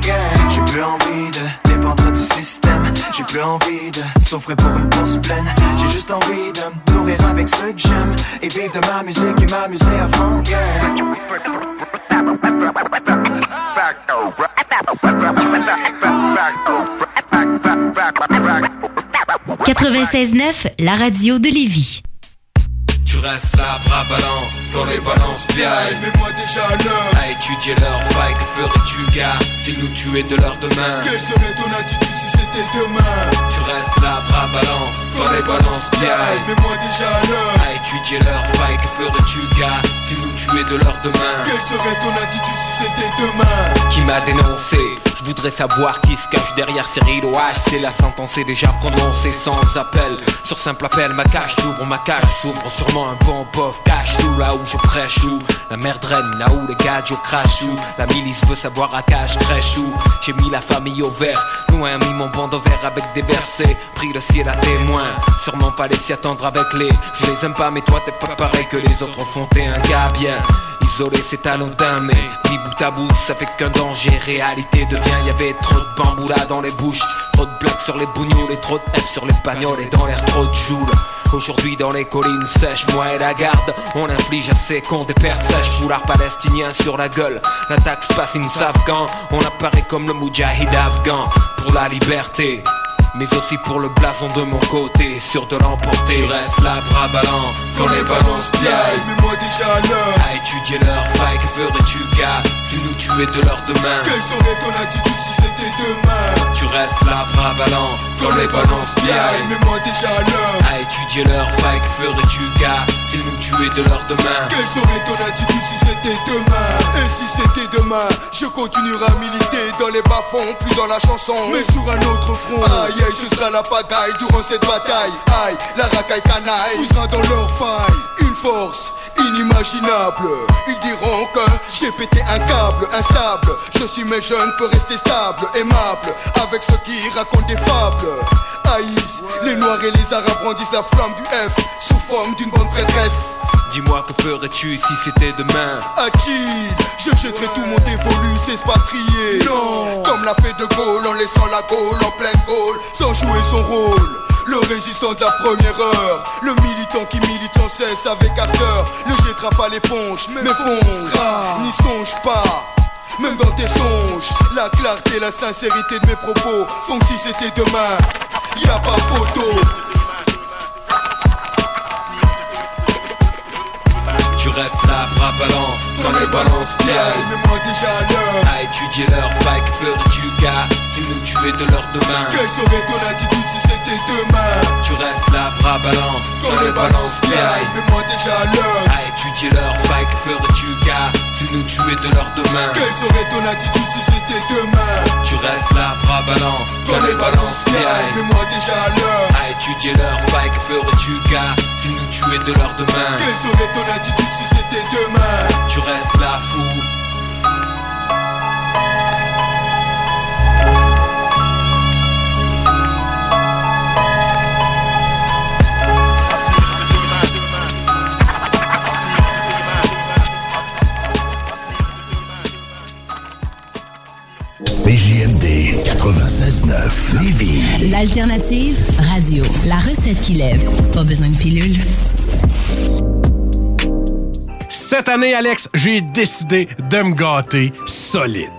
J'ai plus envie de dépendre du système. J'ai plus envie de souffrir pour une bourse pleine. J'ai juste envie de nourrir avec ceux que j'aime. Et vivre de ma musique et m'amuser à fond. 96.9, la radio de Lévis. Tu restes là, bras ballants, quand les balances piaillent Mets-moi déjà à l'heure. À étudier leur faille, que ferais-tu gars S'ils nous tuaient de leur demain? Quelle serait ton attitude si c'était demain? Tu restes là, bras ballants, quand les balances piaillent Mets-moi déjà à l'heure. À étudier leur faille, que ferais-tu gars S'ils nous tuaient de leur demain? Quelle serait ton attitude si c'était demain? Qui m'a dénoncé? Je voudrais savoir qui se cache derrière ces rideaux H C'est la sentence est déjà prononcée sans appel. Sur simple appel ma cage s'ouvre, ma cage s'ouvre. Sûrement un bon pof cache sous là où je prêche où La merde règne là où les gadgets crachent où La milice veut savoir à cache crèche où J'ai mis la famille au vert Loin mis mon bandeau vert avec des versets. Pris le ciel à témoin Sûrement fallait s'y attendre avec les Je les aime pas mais toi t'es pas pareil que les autres. Font T'es un gars bien Isolé c'est anodin mais mis bout à bout ça fait qu'un danger. Réalité devient y'avait trop de bambou là dans les bouches. Trop de blagues sur les bougnoules et trop de F sur les bagnoles. Et dans l'air trop de joules. Aujourd'hui dans les collines sèches, moi et la garde. On inflige à ces cons des pertes sèches. Foulard palestinien sur la gueule. L'attaque se passe in Afghan On apparaît comme le moudjahid afghan. Pour la liberté mais aussi pour le blason de mon côté, sûr de l'emporter. Je reste là, bras ballants, quand les balances piaillent. Mets-moi déjà à étudier leur faille, que ferais-tu, gars, si nous tuer de leur demain Quelle serait ton attitude si c'était demain Tu restes là, bras ballants, quand les balances piaillent. Mets-moi déjà à l'heure À étudier leur que ferais-tu, gars, s'ils nous tuaient de leur demain Quelle serait ton attitude si c'était demain? Et si c'était demain, je continuerai à militer dans les bas-fonds, plus dans la chanson, mais sur un autre front. Aïe, aïe, ce sera la pagaille durant cette bataille. Aïe, la racaille canaille poussera dans leur faille. Une force inimaginable. Ils diront que j'ai pété un câble instable. Je suis mais je ne peux rester stable, aimable, avec ceux qui racontent des fables. Haïs, les noirs et les arabes brandissent la flamme du F sous forme d'une bonne prêtresse. Dis-moi que ferais-tu si c'était demain? Achille, je jetterai tout mon dévolu, s'expatrier Non. Comme l'a fait De Gaulle en laissant la Gaule en pleine Gaule Sans jouer son rôle. Le résistant de la première heure Le militant qui milite sans cesse avec ardeur. Ne jettera pas l'éponge, mais fonce. N'y songe pas même dans tes songes, la clarté, la sincérité de mes propos font que si c'était demain, y a pas photo. Tu restes là, bras ballants, quand les balances piaillent Mets-moi déjà à l'heure. À étudier leur faille, que ferais-tu gars Si nous tuer de leur demain. Quelle serait ton attitude c'était demain. Tu restes là, bras ballants Quand les balances piaillent, mets-moi déjà à l'heure À étudier leur faille, que ferais-tu gars Si nous tuer de leur demain? Quelle serait ton attitude si c'était demain? Tu restes là, bras ballants Quand les balances piaillent, mets-moi déjà à l'heure À étudier leur faille, que ferais-tu gars Si nous tuer de leur demain? Quelle serait ton attitude si c'était demain? Tu restes là, fou CJMD 96.9 Lévis. L'alternative radio. La recette qui lève. Pas besoin de pilule. Cette année, Alex, j'ai décidé de me gâter solide.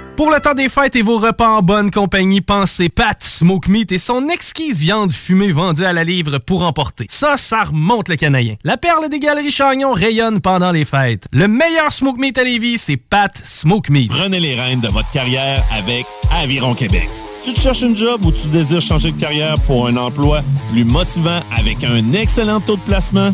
Pour le temps des fêtes et vos repas en bonne compagnie, pensez Pat Smoke Meat et son exquise viande fumée vendue à la livre pour emporter. Ça, ça remonte le canadien. La perle des galeries Chagnon rayonne pendant les fêtes. Le meilleur Smoke Meat à Lévis, c'est Pat Smoke Meat. Prenez les rênes de votre carrière avec Aviron Québec. Tu te cherches une job ou tu désires changer de carrière pour un emploi plus motivant avec un excellent taux de placement?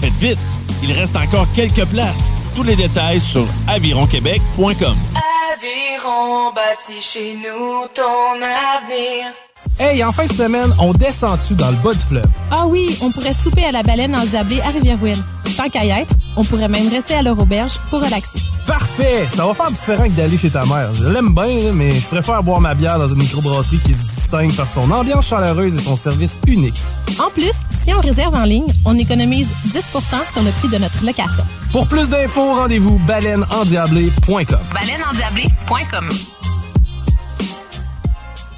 Faites vite, il reste encore quelques places. Tous les détails sur avironquebec.com. Aviron bâti chez nous ton avenir. Hey, en fin de semaine, on descend-tu dans le bas du fleuve? Ah oui, on pourrait souper à la baleine endiablée à Rivière-Ouine. Tant qu'à y être, on pourrait même rester à leur auberge pour relaxer. Parfait! Ça va faire différent que d'aller chez ta mère. Je l'aime bien, mais je préfère boire ma bière dans une microbrasserie qui se distingue par son ambiance chaleureuse et son service unique. En plus, si on réserve en ligne, on économise 10% sur le prix de notre location. Pour plus d'infos, rendez-vous baleineendiablée.com. Baleineendiablée.com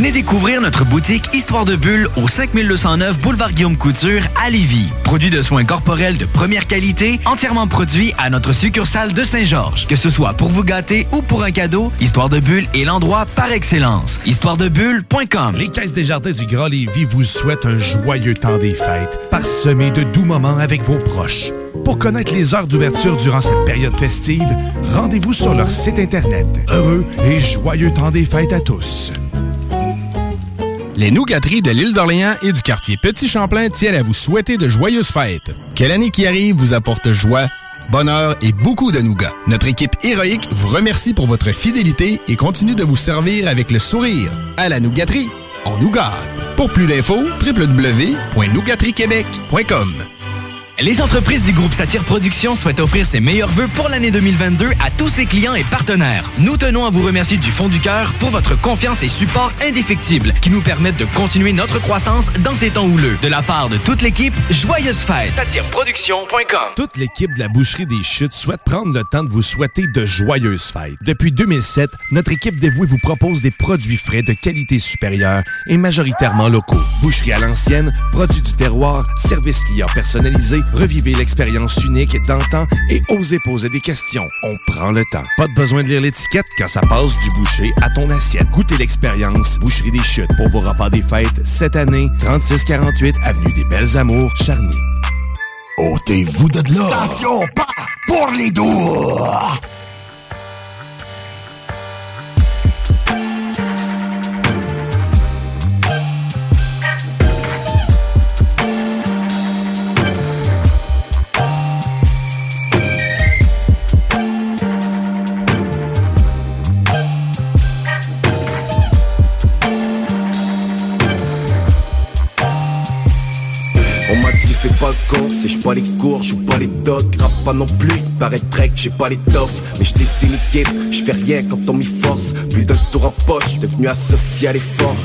Venez découvrir notre boutique Histoire de Bulle au 5209 Boulevard Guillaume Couture à Lévis. Produit de soins corporels de première qualité, entièrement produit à notre succursale de Saint-Georges. Que ce soit pour vous gâter ou pour un cadeau, Histoire de Bulle est l'endroit par excellence. Histoiredebulle.com Les Caisses des Jardins du Grand Lévis vous souhaitent un joyeux temps des fêtes, parsemé de doux moments avec vos proches. Pour connaître les heures d'ouverture durant cette période festive, rendez-vous sur leur site Internet. Heureux et joyeux temps des fêtes à tous. Les nougateries de l'île d'Orléans et du quartier Petit Champlain tiennent à vous souhaiter de joyeuses fêtes. Quelle année qui arrive vous apporte joie, bonheur et beaucoup de nougats. Notre équipe héroïque vous remercie pour votre fidélité et continue de vous servir avec le sourire. À la nougaterie, on nous gâte. Pour plus d'infos, www.nougateriequebec.com. Les entreprises du groupe Satire Productions souhaitent offrir ses meilleurs vœux pour l'année 2022 à tous ses clients et partenaires. Nous tenons à vous remercier du fond du cœur pour votre confiance et support indéfectible qui nous permettent de continuer notre croissance dans ces temps houleux. De la part de toute l'équipe, joyeuses fêtes. SatireProduction.com Toute l'équipe de la Boucherie des Chutes souhaite prendre le temps de vous souhaiter de joyeuses fêtes. Depuis 2007, notre équipe dévouée vous propose des produits frais de qualité supérieure et majoritairement locaux. Boucherie à l'ancienne, produits du terroir, service client personnalisé, revivez l'expérience unique d'antan et osez poser des questions. On prend le temps. Pas de besoin de lire l'étiquette quand ça passe du boucher à ton assiette. Goûtez l'expérience Boucherie des Chutes pour vos repas des fêtes cette année, 3648 Avenue des Belles Amours, Charny. Ôtez-vous de là! Attention, pas pour les doux! Fais pas le con, c'est pas les cours, joue pas les dogs, rap pas non plus, il paraîtrait que j'ai pas les toffs, mais je cynique, je fais rien quand on m'y force, plus d'un tour en poche, devenu associé à l'effort,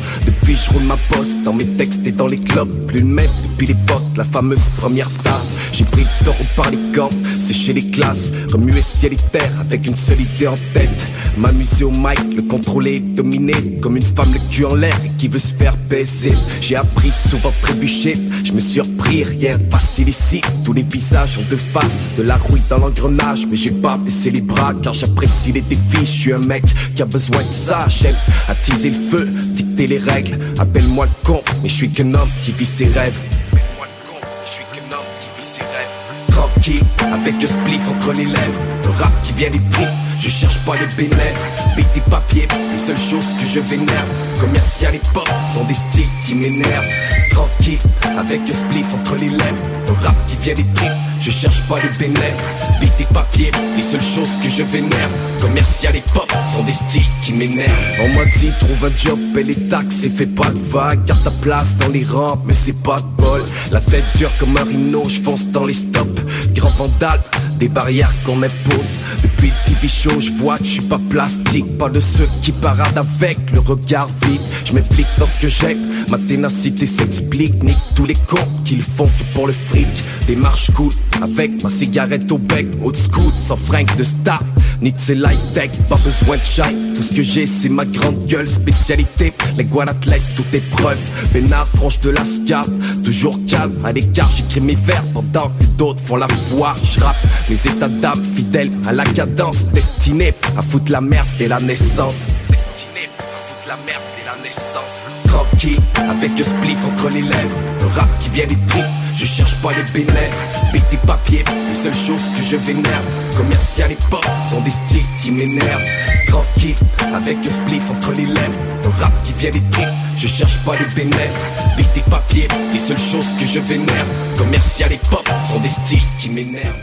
depuis je roule ma poste, dans mes textes et dans les clubs, plus le même depuis l'époque, la fameuse première table, j'ai pris le taureau par les cornes, séché les classes, remuer ciel et terre avec une seule idée en tête, m'amuser au mic, le contrôler, dominer, comme une femme le cul en l'air qui veut se faire baiser, j'ai appris souvent trébucher, je me suis repris, rien facile ici, tous les visages ont deux faces, de la rouille dans l'engrenage, mais j'ai pas baissé les bras car j'apprécie les défis, je suis un mec qui a besoin de ça, j'aime attiser le feu, dicter les règles, appelle-moi le con, mais je suis qu'un homme qui vit ses rêves. Appelle-moi le con, je suis qu'un homme qui vit ses rêves. Tranquille, avec le spliff entre les lèvres, le rap qui vient des tripes, je cherche pas les bénéfices, vite des papiers, les seules choses que je vénère, commercial et pop sont des styles qui m'énervent. Tranquille, avec le spliff entre les lèvres, le rap qui vient des tripes, je cherche pas les bénéfices, vite des papiers, les seules choses que je vénère, commercial et pop sont des styles qui m'énervent. On m'a dit trouve un job, paie les taxes et fais pas de vagues, garde ta place dans les rampes, mais c'est pas de bol. La tête dure comme un rhino, je fonce dans les stops, grand vandal, des barrières qu'on impose. Depuis le TV show, je vois que je suis pas plastique, pas de ceux qui paradent avec le regard vide. Je m'implique dans ce que j'aime, ma ténacité s'explique, nique tous les cons qu'ils font que pour le fric. Démarche cool, avec ma cigarette au bec, old school, sans fringue de star, ni de light tech, pas besoin de shine. Tout ce que j'ai, c'est ma grande gueule, spécialité, les guanathlètes, toute épreuve. Bénard, tranche de la scarpe, toujours calme, à l'écart, j'écris mes vers pendant que d'autres font la voix. Je rappe mes états d'âme fidèles à la cadence, destinés à foutre la merde dès la naissance. Destiné à foutre la merde dès la naissance. Tranquille, avec le spliff entre les lèvres, le rap qui vient des tripes. Je cherche pas les bénéfices, tes papiers, les seules choses que je vénère. Commercial et pop sont des styles qui m'énervent. Tranquille, avec le spliff entre les lèvres, le rap qui vient des tripes. Je cherche pas les bénéfices, tes papiers, les seules choses que je vénère. Commercial et pop sont des styles qui m'énervent.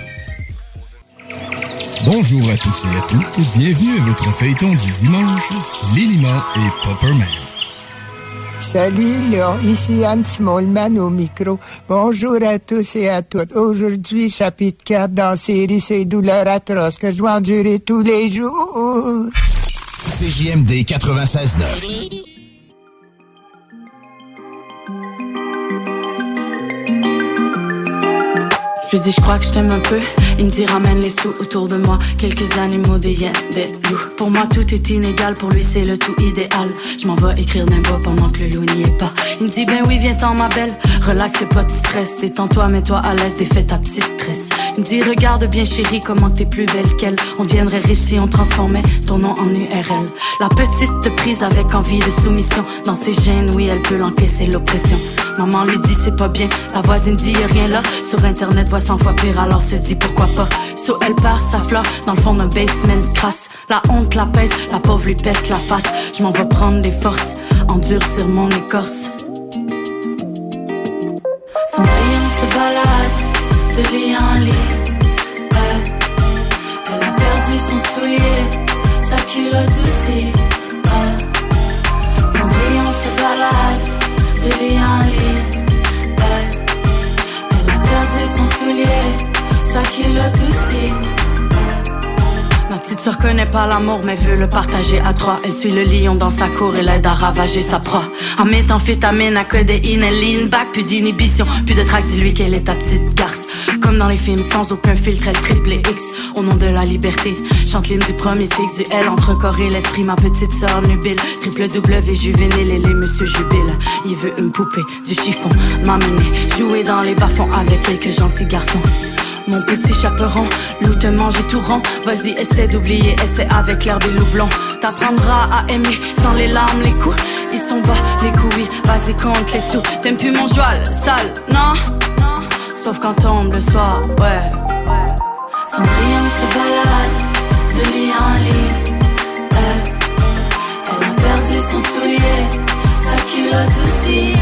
Bonjour à tous et à toutes, bienvenue à votre feuilleton du dimanche, Lilima et Popperman. Salut, Léon. Ici Anne Smallman au micro. Bonjour à tous et à toutes. Aujourd'hui, chapitre 4 dans série Ces douleurs atroces que je dois endurer tous les jours. CJMD 96.9. Je dis, je crois que je t'aime un peu. Il me dit, ramène les sous autour de moi. Quelques animaux, des hyènes, des loups. Pour moi, tout est inégal. Pour lui, c'est le tout idéal. Je m'en vais écrire bois pendant que le loup n'y est pas. Il me dit, ben oui, viens-t'en, ma belle. Relax, c'est pas de stress. Détends-toi, mets-toi à l'aise, défais ta petite tresse. Il me dit, regarde bien, chérie, comment t'es plus belle qu'elle. On deviendrait riche si on transformait ton nom en URL. La petite te prise avec envie de soumission. Dans ses gènes, oui, elle peut l'encaisser l'oppression. Maman lui dit c'est pas bien, la voisine dit rien là. Sur internet voit 100 fois pire, alors se dit pourquoi pas? So elle part, sa fleur dans le fond d'un basement crasse. La honte la pèse, la pauvre lui pète la face. Je m'en vais prendre des forces, endurcir mon écorce. Son rayon se balade de lit en lit. Elle, a perdu son soulier, sa culotte aussi. Elle, son rayon se balade de lit en lit. Perdu son soulier, sa culotte aussi. Ma petite sœur connaît pas l'amour mais veut le partager à trois. Elle suit le lion dans sa cour et l'aide à ravager sa proie. En méthamphétamine, à codéine, elle lean back, plus d'inhibition, plus de trac, dis-lui qu'elle est ta petite garce. Comme dans les films, sans aucun filtre, elle triple X au nom de la liberté. Chante l'hymne du premier fixe, du L entre corps et l'esprit, ma petite sœur nubile. Triple W juvénile, elle est monsieur jubile. Il veut une poupée, du chiffon, m'amener, jouer dans les bas-fonds avec quelques gentils garçons. Mon petit chaperon, loup te mange et tout rond. Vas-y, essaie d'oublier, essaie avec l'herbe et loup blond. T'apprendras à aimer sans les larmes, les coups. Ils sont bas, les couilles, vas-y, compte les sous. T'aimes plus mon joie, sale, non? Sauf quand tombe le soir, ouais. Son rayon se balade de lit en lit. Elle, a perdu son soulier, sa culotte aussi.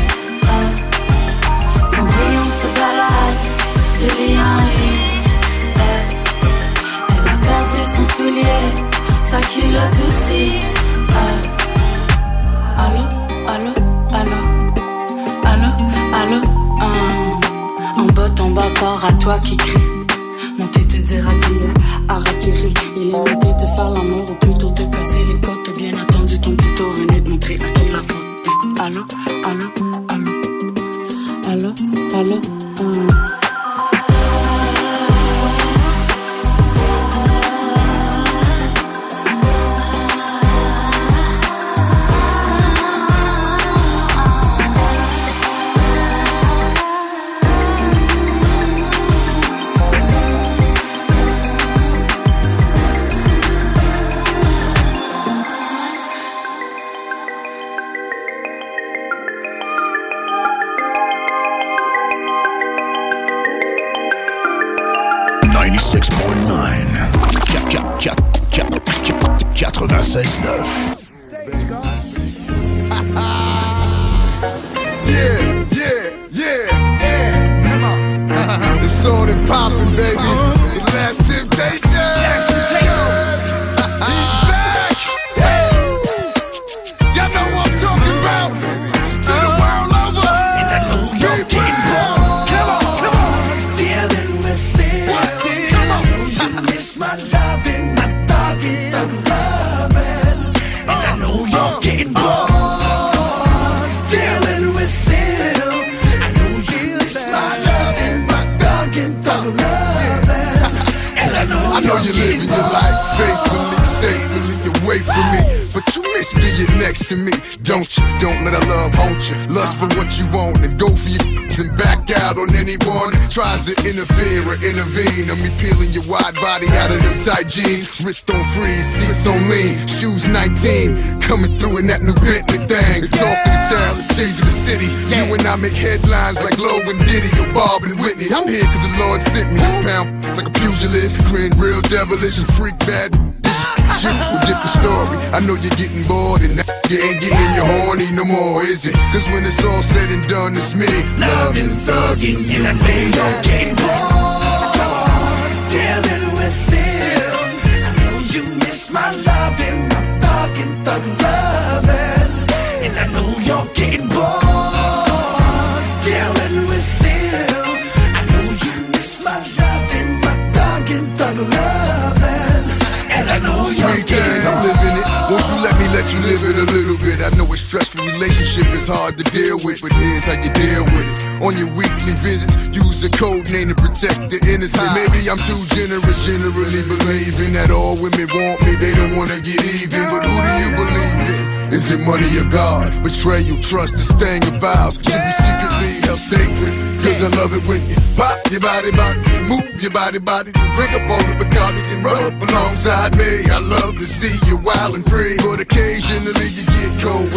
Rayon se balade de lit en lit. Perdu son soulier, sa culotte aussi. Elle, Allô, allô, allô, allô, allô, hum. En bas croire à toi qui crie. Monter tes éradiers, Arakiri. Il est monté te faire l'amour ou plutôt te casser les côtes. Bien attendu, ton tuto venait de montrer à qui la faute. Eh, allô, allô, allô, allô, allô. hum. Jeans. Wrist on freeze, seats on lean, shoes 19. Coming through in that new Bentley thing. The talk of the town, the of the city. You and I make headlines like Low and Diddy or Bob and Whitney. I'm here cause the Lord sent me. Pound like a pugilist, grin real devilish and freak bad. Shit, a different story. I know you're getting bored and now you ain't getting your horny no more, is it? Cause when it's all said and done, it's me. loving, thugging you. I know you're getting bored. Thug loving. And I know you're getting bored. Dealing with it. I know you miss my loving, my thugging, thug loving. And I know you're Sweet thing, I'm living it. Won't you let me let you live it a little bit? I know a stressful relationship is hard to deal with, but here's how you deal with it. On your weekly visits, use a code name to protect the innocent. Maybe I'm too generous, generally believing that all women want me, they don't wanna get even. But who do you believe in? Is it money or God? Betrayal, trust, this thing of vows should be secretly held sacred. Cause I love it when you pop your body, body, move your body, body, then drink up all the Bacardi, then run up alongside me. I love to see you wild and free, but occasionally you get cold,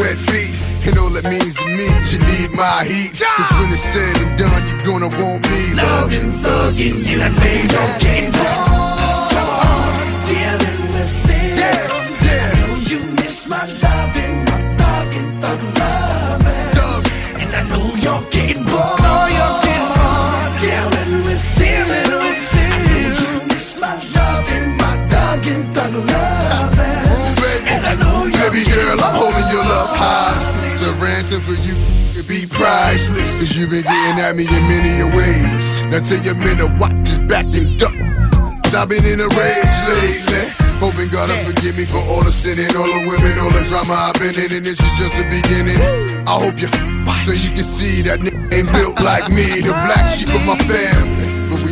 that means to me you need my heat. Cause when it's said and done, you're gonna want me loving, thugging you. I know you're getting bored. Ransom for you could be priceless. Cause you've been getting at me in many ways. Now tell your men to watch his back and duck. Cause I've been in a rage lately. Hoping God will forgive me for all the sinning, all the women, all the drama I've been in, and this is just the beginning. I hope you, so you can see that nigga ain't built like me, the black sheep of my family.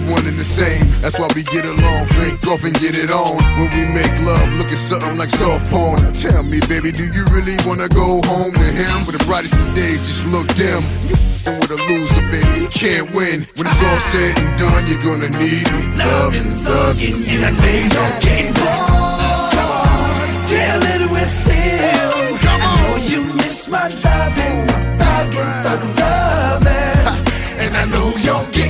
We one and the same, that's why we get along, drink off and get it on. When we make love, look at something like soft porn. Now tell me, baby, do you really wanna go home to him? But the brightest of days just look dim. You with a loser, baby, you can't win. When it's all said and done, you're gonna need me. loving, thugging you. I know you're getting bored. Dealing with it. I know you miss my loving, my thugging, thug loving. And I know you're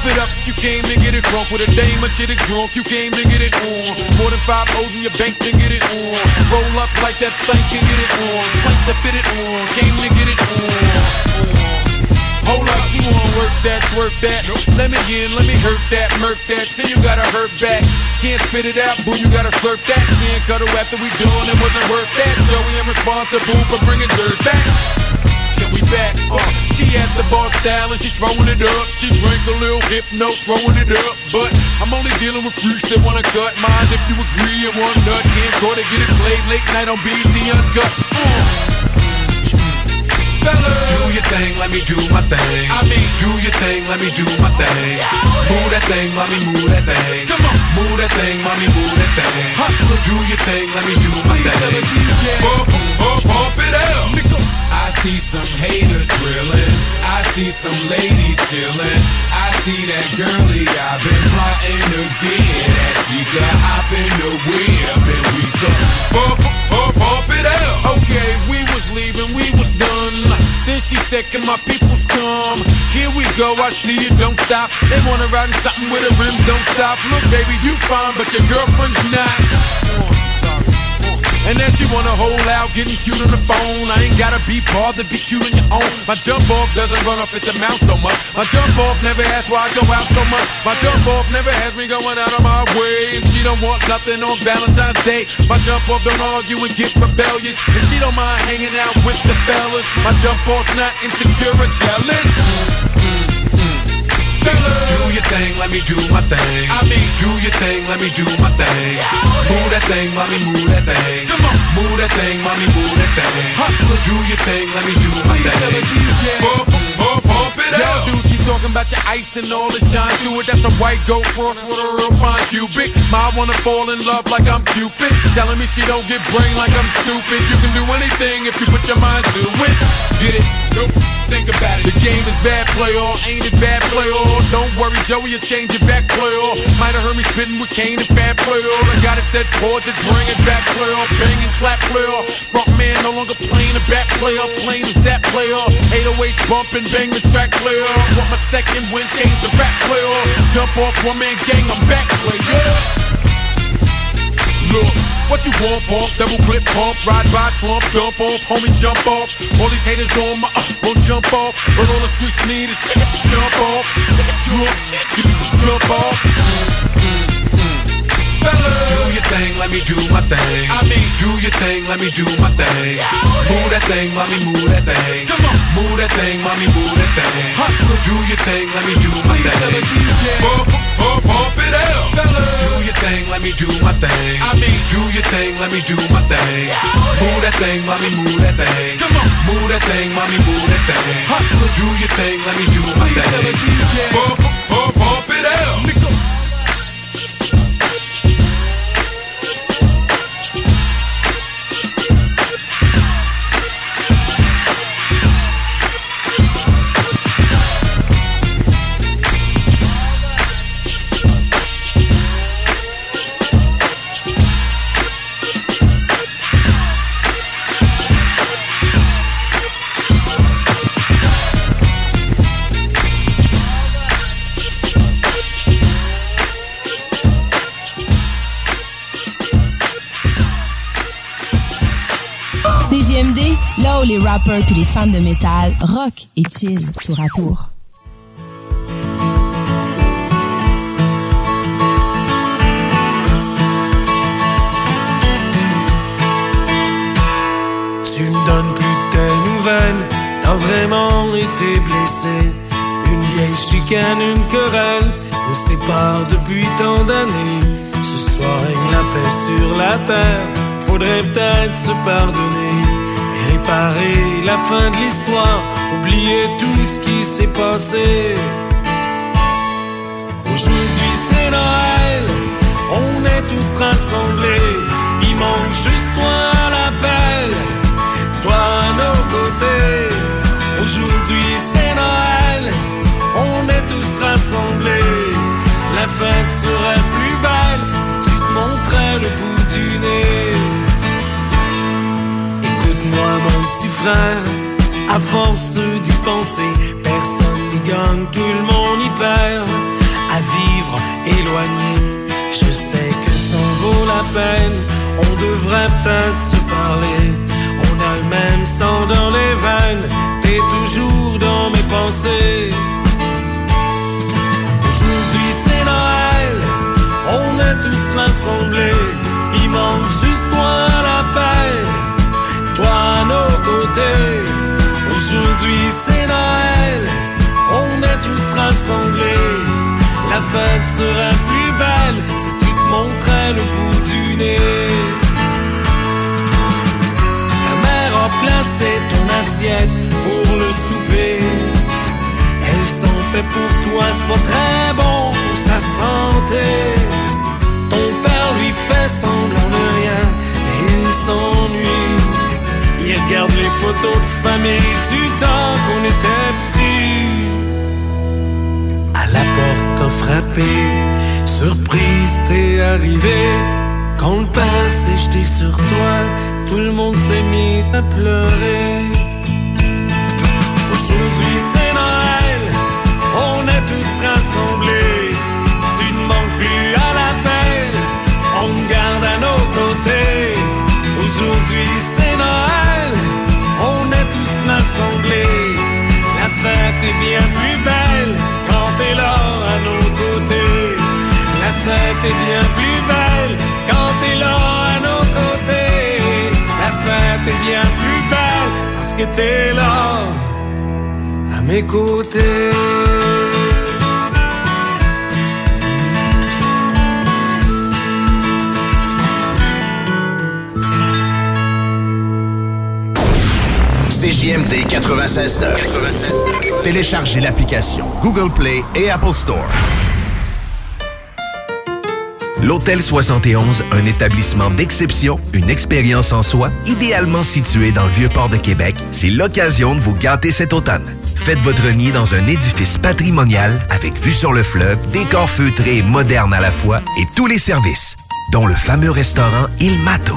Pump it up, you came to get it drunk with a dame or shit it drunk. You came to get it on. More than five O's in your bank to get it on. Roll up like that thing can get it on. Like to fit it on. Came to get it on. Hold up, you wanna work that, work that. Let me in, let me hurt that, murk that. Till you gotta hurt back. Can't spit it out, boo, you gotta slurp that. Can't cut it after we done, it wasn't worth that. So we ain't responsible for bringing dirt back. Can we back? Uh, she at the bar style and she throwing it up. She drink a little hypno, throwing it up. But I'm only dealing with freaks that wanna cut mine. If you agree and one nut, can't go to get it played late night on BT Uncut. Uh. Fellas. Do your thing, let me do my thing. I mean, do your thing, let me do my thing. Move that thing, mommy, move that thing. Come on, move that thing, mommy, move that thing. Hustle, do your thing, let me do my thing. Bump, bump it out. I see some haters drilling. I see some ladies chilling. I see that girlie I've been plotting to get at. She got hop in the whip and we go bump, bump, bump it out. Okay, we was leaving, we was done. Then she said, can my peoples come? Here we go, I see you, don't stop. They wanna ride in something with a rim, don't stop. Look, baby, you fine, but your girlfriend's not. And then she wanna hold out, getting cute on the phone. I ain't gotta be bothered, be cute on your own. My jump off doesn't run off at the mouth so much. My jump off never asks why I go out so much. My jump off never has me going out of my way. She don't want nothing on Valentine's Day. My jump off don't argue and get rebellious. And she don't mind hanging out with the fellas. My jump off's not insecure or jealous. Do your thing, let me do my thing. I mean, do your thing, let me do my thing. Move that thing, mommy, move that thing. Come on, move that thing, mommy, move that thing. Hustle, do your thing, let me do my thing. Y'all dudes keep talking about your ice and all the shine to it. That's a white goat cross with a real fine cubic. My wanna fall in love like I'm Cupid. Telling me she don't get brain like I'm stupid. You can do anything if you put your mind to it. Get it? Nope. Think about it. The game is bad play or ain't it bad play or don't worry, Joey, you change it back play or might have heard me spitting with Kane and bad play or I got it set chords and bring it back play or bang and clap play or front man no longer playing a back player, plain as that player. 808 bump bang the track player. Want my second win, change the rap player. Jump off one man gang, I'm back player. Look, what you want, pump, double clip pump, ride by, slump, jump off, homie, jump off. All these haters on my uh, won't jump off. But all the streets need is jump off, jump, jump off. Fellas. Do your thing, let me do my thing. I mean, do your thing, let me do my thing. Move that thing, mommy, move that thing. Come on, move that thing, mommy, move that thing. Hustle, do your thing, let me do my thing. Bump, bump, bump it out. Do your thing, let me do my thing. I mean, do your thing, let me do my thing. Move that thing, mommy, move that thing. Come on, move that thing, mommy, move that thing. Hustle, do your thing, let me do my thing. Bump, bump, bump it out. Rappers puis les fans de métal rock et chill tour à tour. Tu me donnes plus de tes nouvelles, t'as vraiment été blessé. Une vieille chicane, une querelle nous sépare depuis tant d'années. Ce soir règne la paix sur la terre, faudrait peut-être se pardonner la fin de l'histoire, oublier tout ce qui s'est passé. Aujourd'hui c'est Noël, on est tous rassemblés, il manque juste toi à l'appel, toi à nos côtés. Aujourd'hui c'est Noël, on est tous rassemblés, la fête serait plus belle si tu te montrais le bout du nez. Écoute-moi mon petit frère, à force d'y penser, personne n'y gagne, tout le monde y perd. livre éloigné. Je sais que ça vaut la peine, on devrait peut-être se parler. On a le même sang dans les veines, t'es toujours dans mes pensées. Aujourd'hui c'est Noël, on est tous rassemblés. Il manque juste toi à la paix, toi à nos côtés. Aujourd'hui c'est Noël, on est tous rassemblés. La fête serait plus belle si tu te montrais le bout du nez. Ta mère a placé ton assiette pour le souper. Elle s'en fait pour toi, c'est pas très bon pour sa santé. Ton père lui fait semblant de rien, mais il s'ennuie. Il regarde les photos de famille du temps qu'on était petits. À la porte t'as frappé, surprise t'es arrivé. Quand le père s'est jeté sur toi, tout le monde s'est mis à pleurer. Aujourd'hui c'est Noël, on est tous rassemblés. Tu ne manques plus à la peine, on garde à nos côtés. Aujourd'hui c'est fête est bien plus belle quand t'es là à nos côtés. La fête est bien plus belle quand t'es là à nos côtés. La fête est bien plus belle parce que t'es là à mes côtés. CJMD 96.9. Téléchargez l'application Google Play et Apple Store. L'Hôtel 71, un établissement d'exception, une expérience en soi, idéalement situé dans le vieux port de Québec, c'est l'occasion de vous gâter cet automne. Faites votre nid dans un édifice patrimonial avec vue sur le fleuve, décor feutré et moderne à la fois et tous les services, dont le fameux restaurant Il Mato.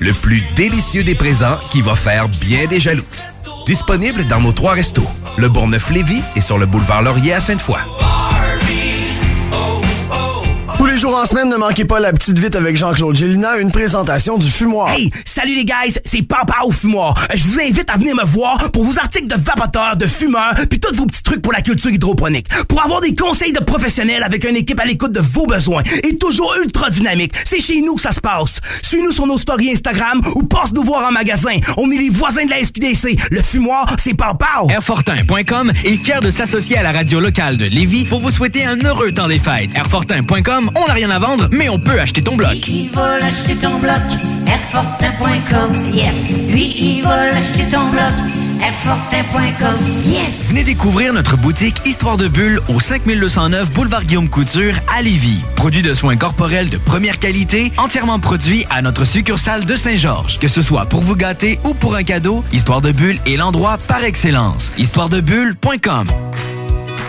le plus délicieux des présents qui va faire bien des jaloux. Disponible dans nos trois restos, le Bourgneuf-Lévis et sur le boulevard Laurier à Sainte-Foy. Jours en semaine, ne manquez pas la petite vite avec Jean-Claude Gélina, une présentation du fumoir. Hey, salut les guys, c'est Papa au fumoir. Je vous invite à venir me voir pour vos articles de vapoteurs, de fumeurs, puis tous vos petits trucs pour la culture hydroponique. Pour avoir des conseils de professionnels avec une équipe à l'écoute de vos besoins et toujours ultra dynamique. C'est chez nous que ça se passe. Suis-nous sur nos stories Instagram ou passe nous voir en magasin. On est les voisins de la SQDC. Le fumoir, c'est Papa. Airfortin.com est fier de s'associer à la radio locale de Lévis pour vous souhaiter un heureux temps des fêtes. Airfortin.com, on n'a rien à vendre, mais on peut acheter ton bloc. Il va l'acheter ton bloc, Airfortin.com, yes. Lui, il va l'acheter ton bloc, Airfortin.com, yes. Venez découvrir notre boutique Histoire de Bulle au 5209 Boulevard Guillaume Couture à Lévis. Produit de soins corporels de première qualité, entièrement produit à notre succursale de Saint-Georges. Que ce soit pour vous gâter ou pour un cadeau, Histoire de Bulle est l'endroit par excellence. Histoiredebulle.com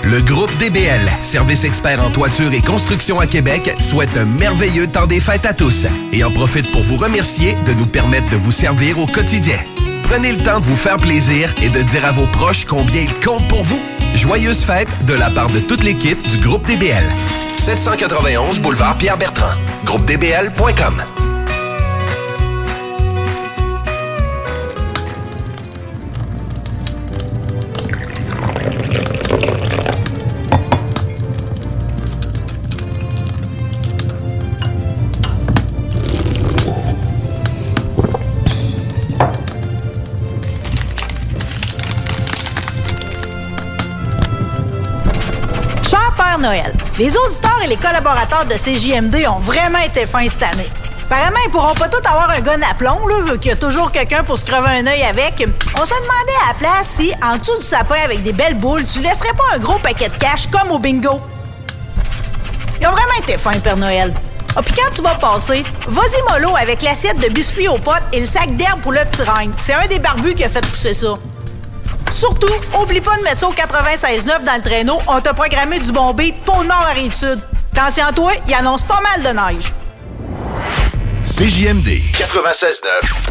Le groupe DBL, service expert en toiture et construction à Québec, souhaite un merveilleux temps des fêtes à tous et en profite pour vous remercier de nous permettre de vous servir au quotidien. Prenez le temps de vous faire plaisir et de dire à vos proches combien ils comptent pour vous. Joyeuses fêtes de la part de toute l'équipe du groupe DBL. 791 boulevard Pierre-Bertrand. GroupeDBL.com. Cher Père Noël, les auditeurs et les collaborateurs de CJMD ont vraiment été fins cette année. Apparemment, ils pourront pas tous avoir un gun à plomb, là, vu qu'il y a toujours quelqu'un pour se crever un œil avec. On se demandait à la place si, en dessous du sapin avec des belles boules, tu laisserais pas un gros paquet de cash comme au bingo. Ils ont vraiment t'es fin, Père Noël. Ah, puis quand tu vas passer, vas-y mollo avec l'assiette de biscuits aux potes et le sac d'herbe pour le petit règne. C'est un des barbus qui a fait pousser ça. Surtout, oublie pas de mettre ça au 96.9 dans le traîneau. On t'a programmé du bon beat pour le nord à Rive-Sud. Attention à toi, il annonce pas mal de neige. CJMD 96.9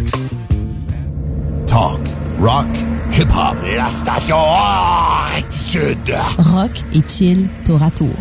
Talk, rock, hip-hop. La station hors attitude. Rock et chill tour à tour.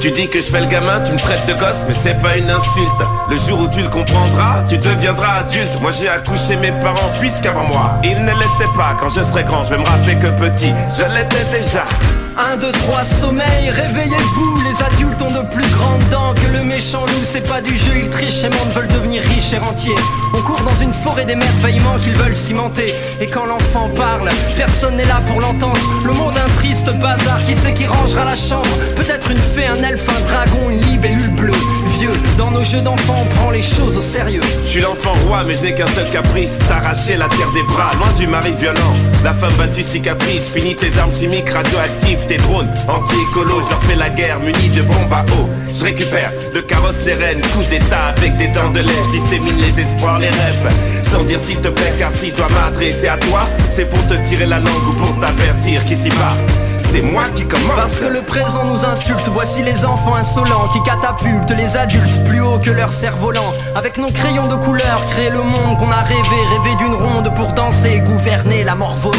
Tu dis que je fais le gamin, tu me traites de gosse, mais c'est pas une insulte. Le jour où tu le comprendras, tu deviendras adulte. Moi j'ai accouché mes parents puisqu'avant moi, ils ne l'étaient pas. Quand je serai grand, je vais me rappeler que petit, je l'étais déjà. 1, 2, 3, sommeil, réveillez-vous. Les adultes ont de plus grandes dents que le méchant loup. C'est pas du jeu, ils trichent et mentent, veulent devenir riches et rentiers. On court dans une forêt d'émerveillement qu'ils veulent cimenter. Et quand l'enfant parle, personne n'est là pour l'entendre. Le monde un triste bazar, qui c'est qui rangera la chambre? Peut-être une fée, un elfe, un dragon, une libellule bleue Dans nos jeux d'enfants, on prend les choses au sérieux. Je suis l'enfant roi, mais je n'ai qu'un seul caprice. T'arracher la terre des bras, loin du mari violent. La femme battue cicatrice, finis tes armes chimiques radioactives. Tes drones anti-écolo, je leur fais la guerre Munis de bombes à eau. Je récupère le carrosse, les rênes Coup d'état avec des dents de lait. Dissémine les espoirs, les rêves Sans dire s'il te plaît, car si je dois m'adresser à toi C'est pour te tirer la langue ou pour t'avertir qu'ici bas c'est moi qui commence. Parce que le présent nous insulte Voici les enfants insolents qui catapultent les adultes plus haut que leur cerf-volant. Avec nos crayons de couleur Créer le monde qu'on a rêvé Rêver d'une ronde pour danser Gouverner la mort volée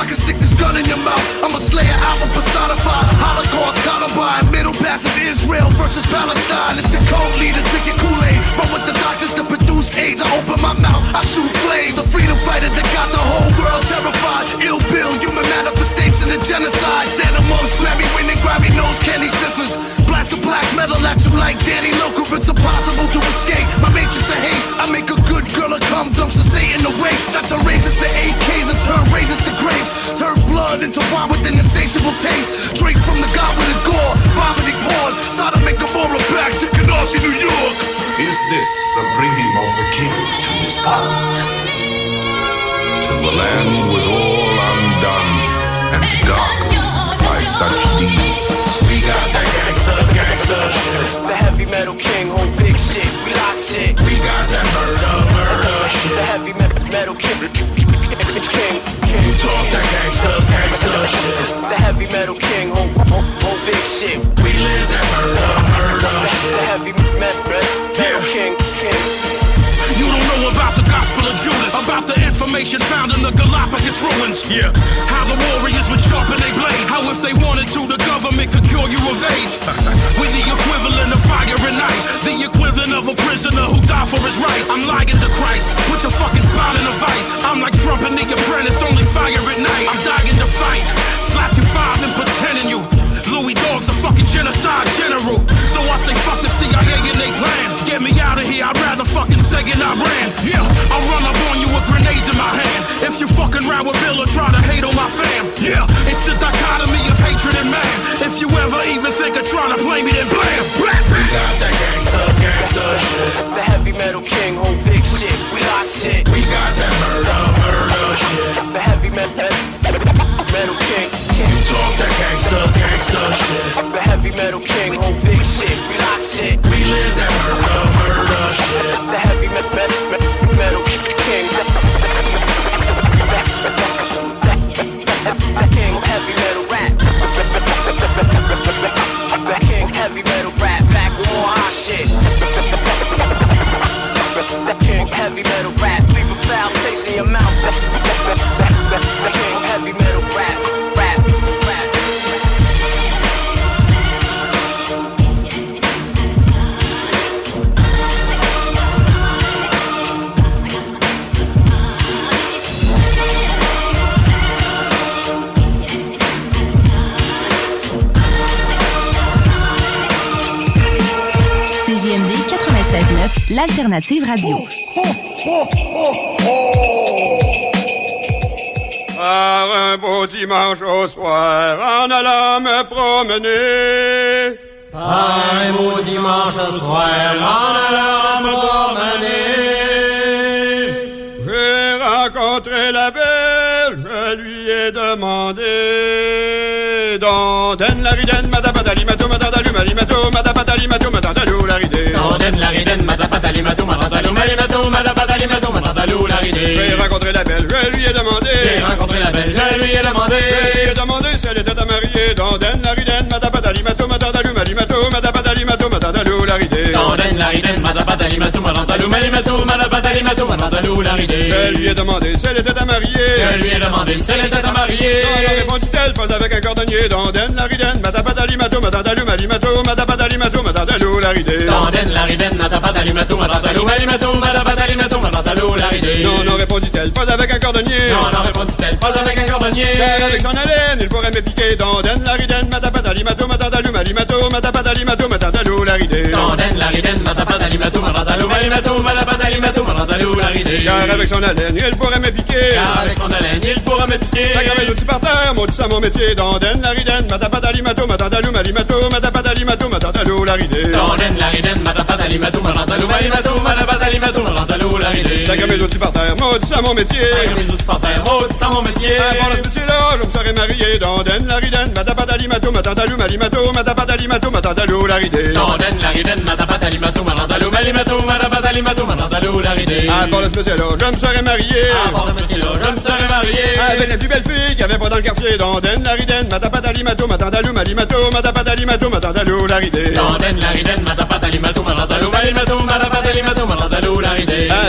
I can stick this gun in your mouth. I'm a slayer, album personified. Holocaust, Columbine, Middle Passage, Israel versus Palestine. It's the code leader, drinking Kool-Aid. Run with the doctors to produce AIDS. I open my mouth, I shoot flames. A freedom fighter that got the whole world terrified. Ill bill, human manifestation of genocide. Stand amongst Grammy winning, Grammy nose candy sniffers. Blast the black metal at you like Danny Loker. It's impossible to escape. My matrix of hate. I make a good girl a cum dumps to Satan the waste. Set the raises to AKs blood into wine with an insatiable taste. Drink from the goblet of gore. Vomiting porn. Sodom and Gomorrah back to Canarsie, New York. Is this the bringing of the king to this island? And the land was all undone and darkened by such deeds. We got that gangsta, gangsta shit. The heavy metal king, whole big shit. We lost shit. We got that murder, murder shit. The heavy me- metal king, king, You talk that gangsta, gangsta shit. The heavy metal king, whole, whole, whole big shit. We live that murder, murder shit. The heavy me- me- metal king, king. You don't know about the gospel about the information found in the Galapagos ruins. Yeah, how the warriors would sharpen their blades. How if they wanted to, the government could cure you of AIDS. With the equivalent of fire and ice, the equivalent of a prisoner who died for his rights. I'm lying to Christ, put your fucking spine in a vice. I'm like Trump and the apprentice, only fire at night. I'm dying to fight, slap you five and pretending you. Louis Dog's a fucking genocide general. So I say fuck the CIA and they plan. Get me out of here, I'd rather fucking stay in Iran. Yeah, I'll run up on you with grenades in my hand. If you fucking ride with Bill or try to hate on my fam. Yeah, it's the dichotomy of hatred and man. If you ever even think of trying to play me, then blam, blam. We got that gangsta, gangsta shit. The heavy metal king, whole big shit. We lost shit. We got that murder, murder shit. The heavy me- me- metal king. You talk that gangsta, gangsta shit. The heavy metal king, whole big shit. We lost shit. We live that murder, murder shit. The heavy me- me- me- metal king. The king, heavy metal rap. The king, heavy metal rap. Back with more hot shit. The king, heavy metal rap. Leave a foul taste in your mouth. King, heavy metal l'alternative radio. Par un beau dimanche au soir, en allant me promener. Par un beau dimanche au soir, en allant me promener. J'ai rencontré la belle, je lui ai demandé. La madabadali, mato, matadalu, malimato, madabadali, mato, matadalou, la ridée. Dondaine la ridène, madabadali, mato, matadalou, malimato, madabadali, mato, matadalou, la ridée. J'ai rencontré la belle, je lui ai demandé. J'ai rencontré la belle, je lui ai demandé. Je lui ai demandé si elle était à marier. La mato, malimato, mato, la ridée. Mato, malimato, mato, Je lui ai demandé si elle était à marier. Je lui ai demandé si elle était à marier. Non, répondit-elle, pas avec un cordonnier. Dondaine la mato, matadalou, malimato, madabadali, mato, matadalou, la ridée. Dondaine la ridène, madabadali, mato, matadalou, malimato, madabadali, mato, matadalou, la ridée. Non, non, répondit répondit-elle, pas avec un cordonnier. Non, non, répondit-elle, pas avec un cordonnier. Car avec son haleine, il pourrait me piquer dans den la ridène, matapatali mato, matadalou, malimato, matapatali mato, matadalou, la ridée. Dans den la ridène, matapatali mato, matadalou, malimato, matapatali mato, matadalou, la ridée. Car avec son haleine, il pourrait me piquer. Car avec son haleine, il pourrait me piquer. Gravait l'outil par terre, tout ça mon métier, dans den la ridène, matapatali mato, matadalou, malimato, matapatali mato, matadalou, la ridée. Dans den la ridène, matapatali mato, matadalou, malimato, matapatali mato, matadalou, la ridée. Ça gravait l'outil par terre, tout ça mon métier. Gravait l'outil par terre, tout ça mon métier. Pendant ce métier-là, je me serais marié dans den la ridène, matapatali mato, matadalou, malimato, matapatali mato, matadalou, la ridée. Dans den la ridène, matapatali mato, matadalou, malimato, matapatali mato, matadalou, la ridée. Ah, pendant ce métier-là, je me serais marié. Pendant ce métier-là, je me serais marié. Avec les plus belles filles qu'il y avait pas dans le quartier, dans den la ridène, matapatali mato, matadalou, malimato, matapatali mato, matadalou, la ridée. Dans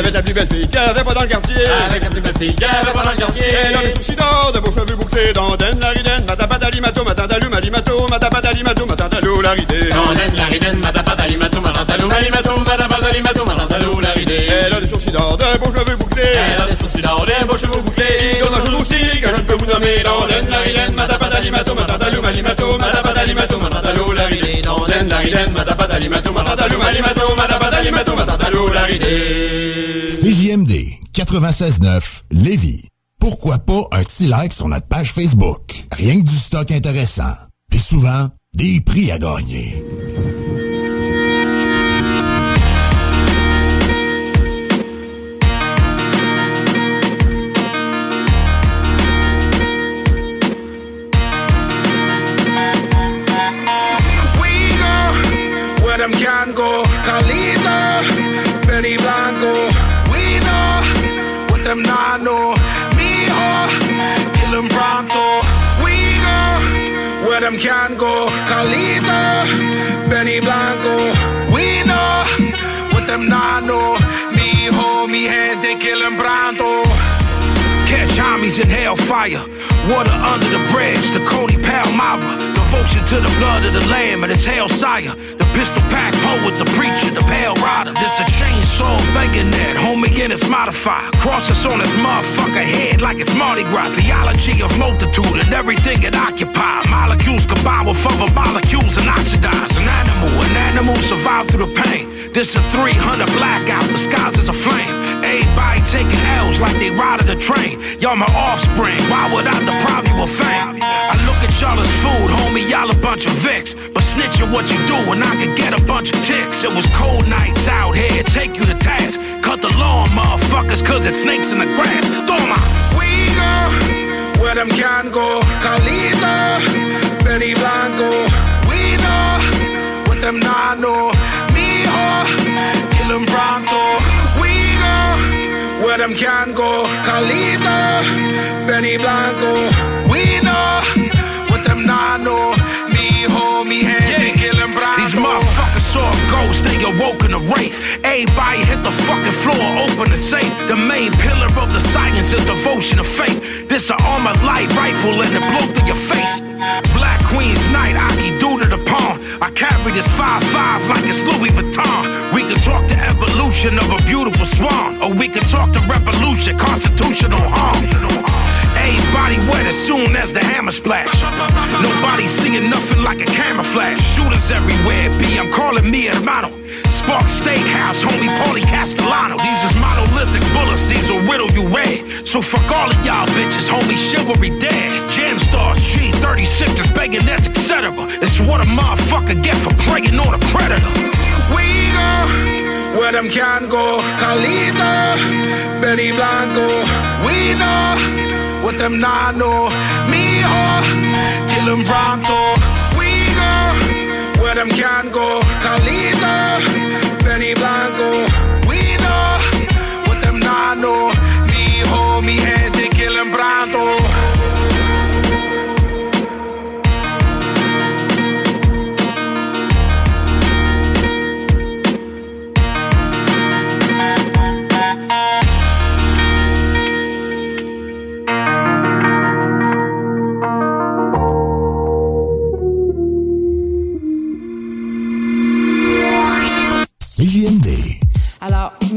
Avec la plus belle fille qu'il y avait pas dans le quartier. Avec la plus belle fille qu'il y avait pas dans le quartier. Elle a des soucis d'or, de beaux cheveux bouclés, dans den la ridène, matapatali mato, matadalou, malimato, matapatali mato, matadalou, la ridée. Dans den la ridène, matapatali mato, matadalou, malimato, matapatali mato, matadalou, la ridée. Elle a des sourcils d'or, de beaux cheveux bouclés. Elle a des sourcils d'or, des beaux cheveux bouclés. Comme un chose aussi que je ne peux vous nommer, dans den la ridène, matapatali mato, matadalou, malimato, matapatali mato, matadalou, la ridée. Dans den la ridène, matapatali mato, matadalou, malimato, matapatali mato, matadalou, la ridée. CJMD 96.9 Lévis. Pourquoi pas un petit like sur notre page Facebook? Rien que du stock intéressant. Puis souvent, des prix à gagner. Them can go. Carlito, Benny Blanco. We know what them not know. Mijo, kill 'em pronto. We go where them can go. Carlito, Benny Blanco. We know what them not know. Mijo, mi gente, kill 'em pronto. Catch homies in hellfire. Water under the bridge, the Coney Palmyra. Devotion to the blood of the lamb and its hell sire. Pistol pack poet, the preacher, the pale rider. This a chainsaw banging that, homie, and it's modified. Crosses on this motherfucker head like it's Mardi Gras. Theology of multitude and everything it occupies. Molecules combine with other molecules and oxidize. An animal, an animal survive through the pain. This a 300 blackout, the skies is a flame. Everybody taking L's like they ride the train. Y'all my offspring, why would I deprive you of fame? I look at y'all as food, homie, y'all a bunch of vicks. But snitching what you do and I could get a bunch of ticks. It was cold nights out here, take you to task. Cut the lawn, motherfuckers, cause it's snakes in the grass. Toma! We go where them can go. Carlito, Benny Blanco. We know what them not know. Mijo, kill 'em pronto. Where them can go. Carlito, Benny Blanco. We know what them not know. Mijo, mi gente, kill 'em pronto. These motherfuckers saw a ghost, they awoke in a wraith. Everybody hit the fucking floor, open the safe. The main pillar of the science is devotion of faith. This a armored light rifle and it blow through your face. Black Queen's night, Aki do to the pawn. I carry this 5-5 like it's Louis Vuitton. We could talk the evolution of a beautiful swan. Or we could talk the revolution, constitutional harm. Everybody wet as soon as the hammer splash. Nobody seeing nothing like a camera flash. Shooters everywhere, B, I'm calling me hermano. Spark Steakhouse, homie Paulie Castellano. These is monolithic bullets, these will riddle you red. So fuck all of y'all bitches, homie, chivalry dead. Jam stars, G36s, bayonets, etc. It's what a motherfucker get for preying on a predator. We go where them can go. Carlito, Benny Blanco. We know what them not know. kill them pronto. We go where them can go. Carlito, Benny Blanco.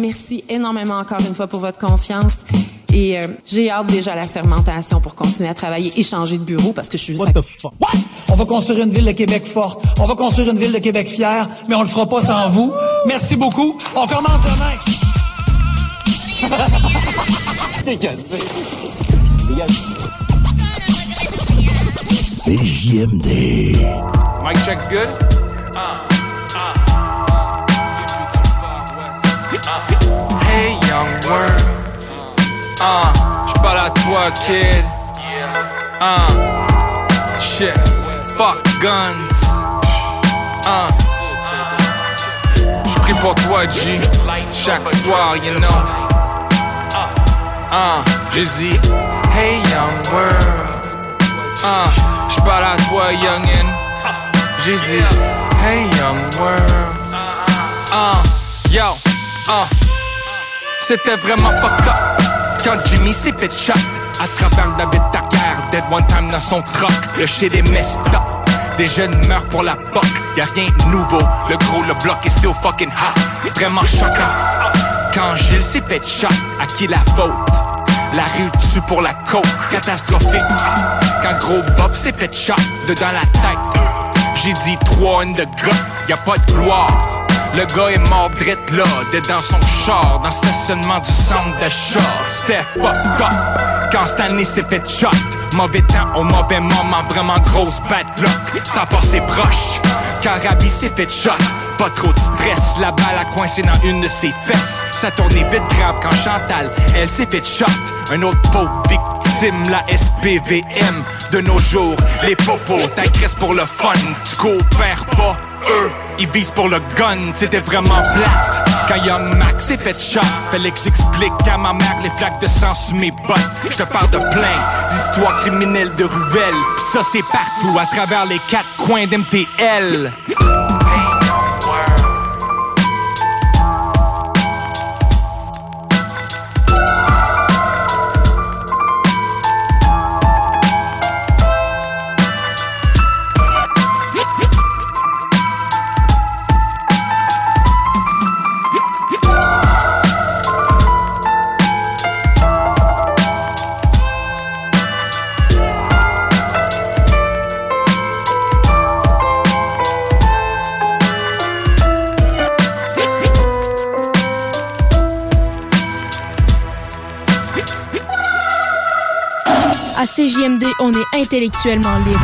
Merci énormément encore une fois pour votre confiance. Et euh, j'ai hâte déjà à la sermentation pour continuer à travailler et changer de bureau parce que je suis juste... What? On va construire une ville de Québec forte. On va construire une ville de Québec fière, mais on le fera pas sans vous. Merci beaucoup. On commence demain. CJMD. Mic check's good? Hey world, uh, j'parle à toi kid. Uh, shit, fuck guns. Uh, j'prie pour toi G, chaque soir you know. Uh, dit, hey young world. Uh, j'parle à toi youngin. Dit, hey young world. Uh, yo, uh. C'était vraiment fucked up. Quand Jimmy s'est fait shot À travers David Tucker Dead one time dans son truck. Le shit est messed up. Des jeunes meurent pour la buck Y'a rien de nouveau. Le gros, le bloc est still fucking hot. Vraiment choquant. Quand Gilles s'est fait shot À qui la faute? La rue tue pour la coke, catastrophique. Quand gros Bob s'est fait dedans la tête. J'ai dit trois in the gut, y a pas de gloire le gars est mort drette là, d'être dans son char, dans le stationnement du centre de char. C'était fucked up. Quand Stanley s'est fait shot, mauvais temps au mauvais moment, vraiment grosse bad luck. Ça passait proche. Quand Rabi s'est fait shot, pas trop de stress. La balle a coincé dans une de ses fesses. Ça tournait vite grave quand Chantal, elle s'est fait shot. Un autre pauvre victime, la SPVM. De nos jours, les popos t'agressent pour le fun. Tu coopères pas, ils visent pour le gun. C'était vraiment plate. Quand Young Max s'est fait shot, fallait que j'explique à ma mère les flaques de sang sous mes bottes. Je te parle de plein d'histoires criminelles de ruelles. Pis ça, c'est partout, à travers les quatre coins d'MTL. Intellectuellement libre.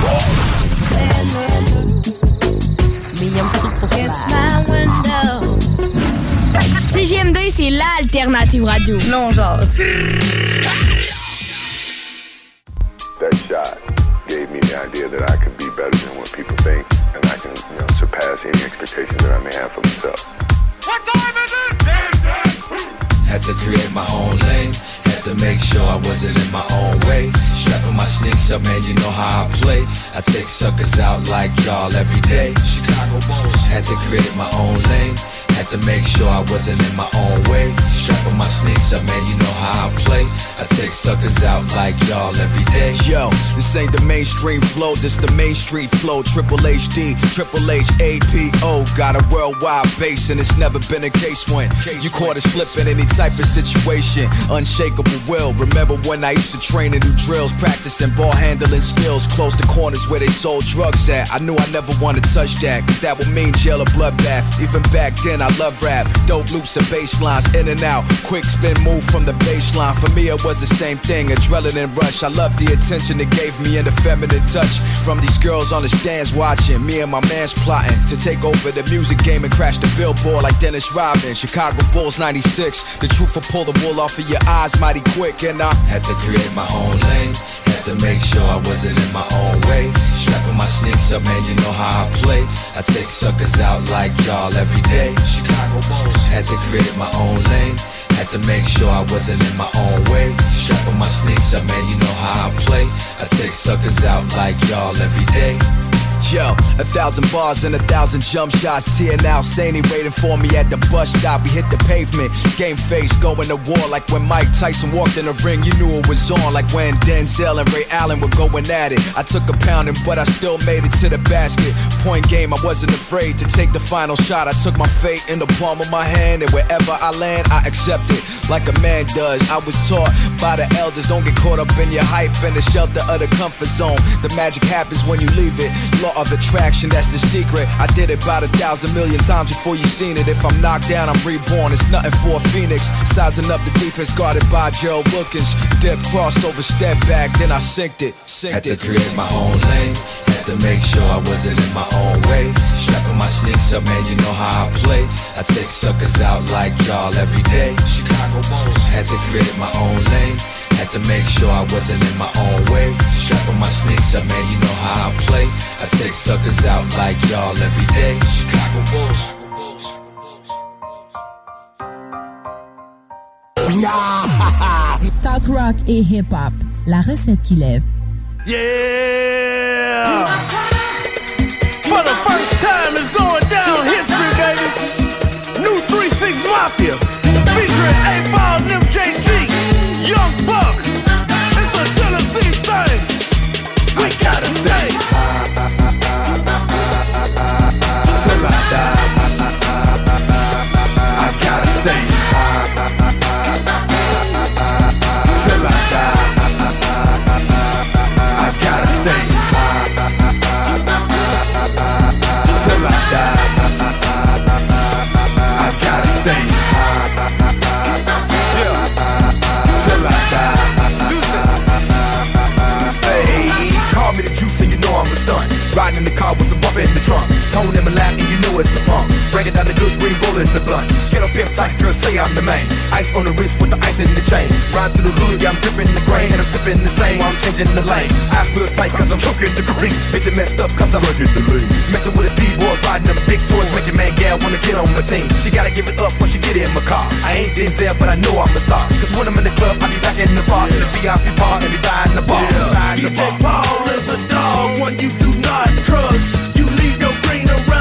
CJMD, c'est l'alternative radio. Non, genre. That shot gave me the idea that I could be better than what people think, and I can, you know, surpass any expectations that I may have for myself. Had to create my own lane. Had to make sure I wasn't in my own way. Strapping up, uh, man, you know how I play. I take suckers out like y'all every day. Chicago Bulls. Had to create my own lane. Had to make sure I wasn't in my own way. Strapping my sneaks up, man, you know how I play. I take suckers out like y'all every day. Yo, this ain't the mainstream flow, this the main street flow. Triple HD, Triple H, APO. Got a worldwide base, and it's never been a case when you caught us flipping any type of situation. Unshakable will. Remember when I used to train and do drills, practicing ball handling skills. Close to corners where they sold drugs at. I knew I never wanted to touch that, cause that would mean jail or bloodbath. Even back then, I love rap. Dope loops and bass lines in and out. Quick spin move from the baseline. For me, it was the same thing. Adrenaline rush. I love the attention it gave me and the feminine touch. From these girls on the stands watching. Me and my man's plotting to take over the music game and crash the billboard like Dennis Rodman. Chicago Bulls 96. The truth will pull the wool off of your eyes mighty quick. And I had to create my own lane. Had to make sure I wasn't in my own way. Strapping my sneaks up, man, you know how I play. I take suckers out like y'all every day. Chicago Bulls. Had to create my own lane. Had to make sure I wasn't in my own way. Strapping my sneaks up, man, you know how I play. I take suckers out like y'all every day. Yo, a thousand bars and a thousand jump shots. Tia now Saney waiting for me at the bus stop. We hit the pavement, game face, going to war like when Mike Tyson walked in the ring. You knew it was on, like when Denzel and Ray Allen were going at it. I took a pounding, but I still made it to the basket. Point game, I wasn't afraid to take the final shot. I took my fate in the palm of my hand, and wherever I land, I accept it like a man does. I was taught by the elders, don't get caught up in your hype and the shelter of the comfort zone. The magic happens when you leave it. Law of attraction, that's the secret. I did it about a thousand million times before you seen it. If I'm knocked down, I'm reborn. It's nothing for a phoenix. Sizing up the defense guarded by Gerald Wilkins. Dip crossover, step back, then I synced it. Synced Had to it. create my own lane. Had to make sure I wasn't in my own way. Strapping my sneaks up, man, you know how I play. I take suckers out like y'all every day. Chicago Bulls. Had to create my own lane. Had to make sure I wasn't in my own way. Strapping my sneaks up, man, you know how I play. I take suckers out like y'all every day. Chicago Bulls. Talk rock et hip-hop, la recette qui lève. Yeah! For the first time, it's going down history, baby. New 3-6 Mafia, In and you know it's a pump. Breaking down the good green bullet in the blunt. Get up pimp tight, girl, say I'm the man. Ice on the wrist with the ice in the chain. Ride through the hood, yeah, I'm dripping the grain. And I'm sipping the same while I'm changing the lane. I feel tight cause I'm choking the green. Bitch, it messed up cause I'm drinking the lean. Messing with a D-boy, riding them big toys. Making man gal wanna get on my team. She gotta give it up when she get in my car. I ain't Denzel, but I know I'm a star. Cause when I'm in the club, I be back in the bar. In the VIP bar and be buying the bar. The DJ bar. Paul is a dog, one you do not trust. You leave your green around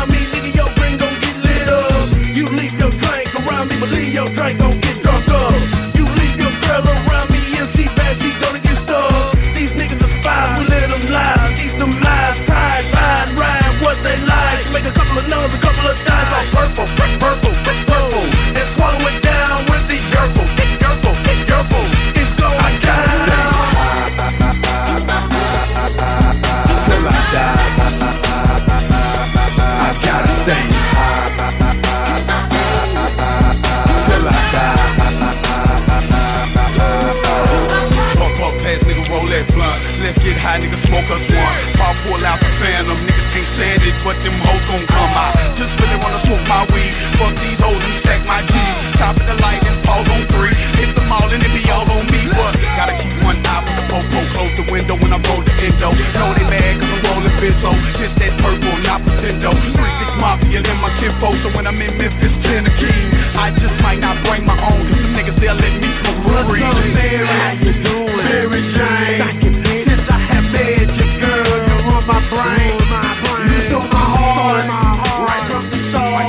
pull out the phantom, niggas can't stand it, but them hoes gon' come out. Just really wanna smoke my weed. Fuck these hoes and stack my G's. Stop at the light and pause on three. Hit them all and it be all on me. What? Gotta keep one eye for the popo. Close the window when I roll the endo. Know they mad cause I'm rolling benzo. That purple, not pretendo. 3-6 mafia, then my kinfo. So when I'm in Memphis, 10 a key. I just might not bring my own, cause them niggas, they'll let me smoke for free. What's up, Mary? How you doing? Mary Jane. Since I have met my brain. You stole my heart, right from the start.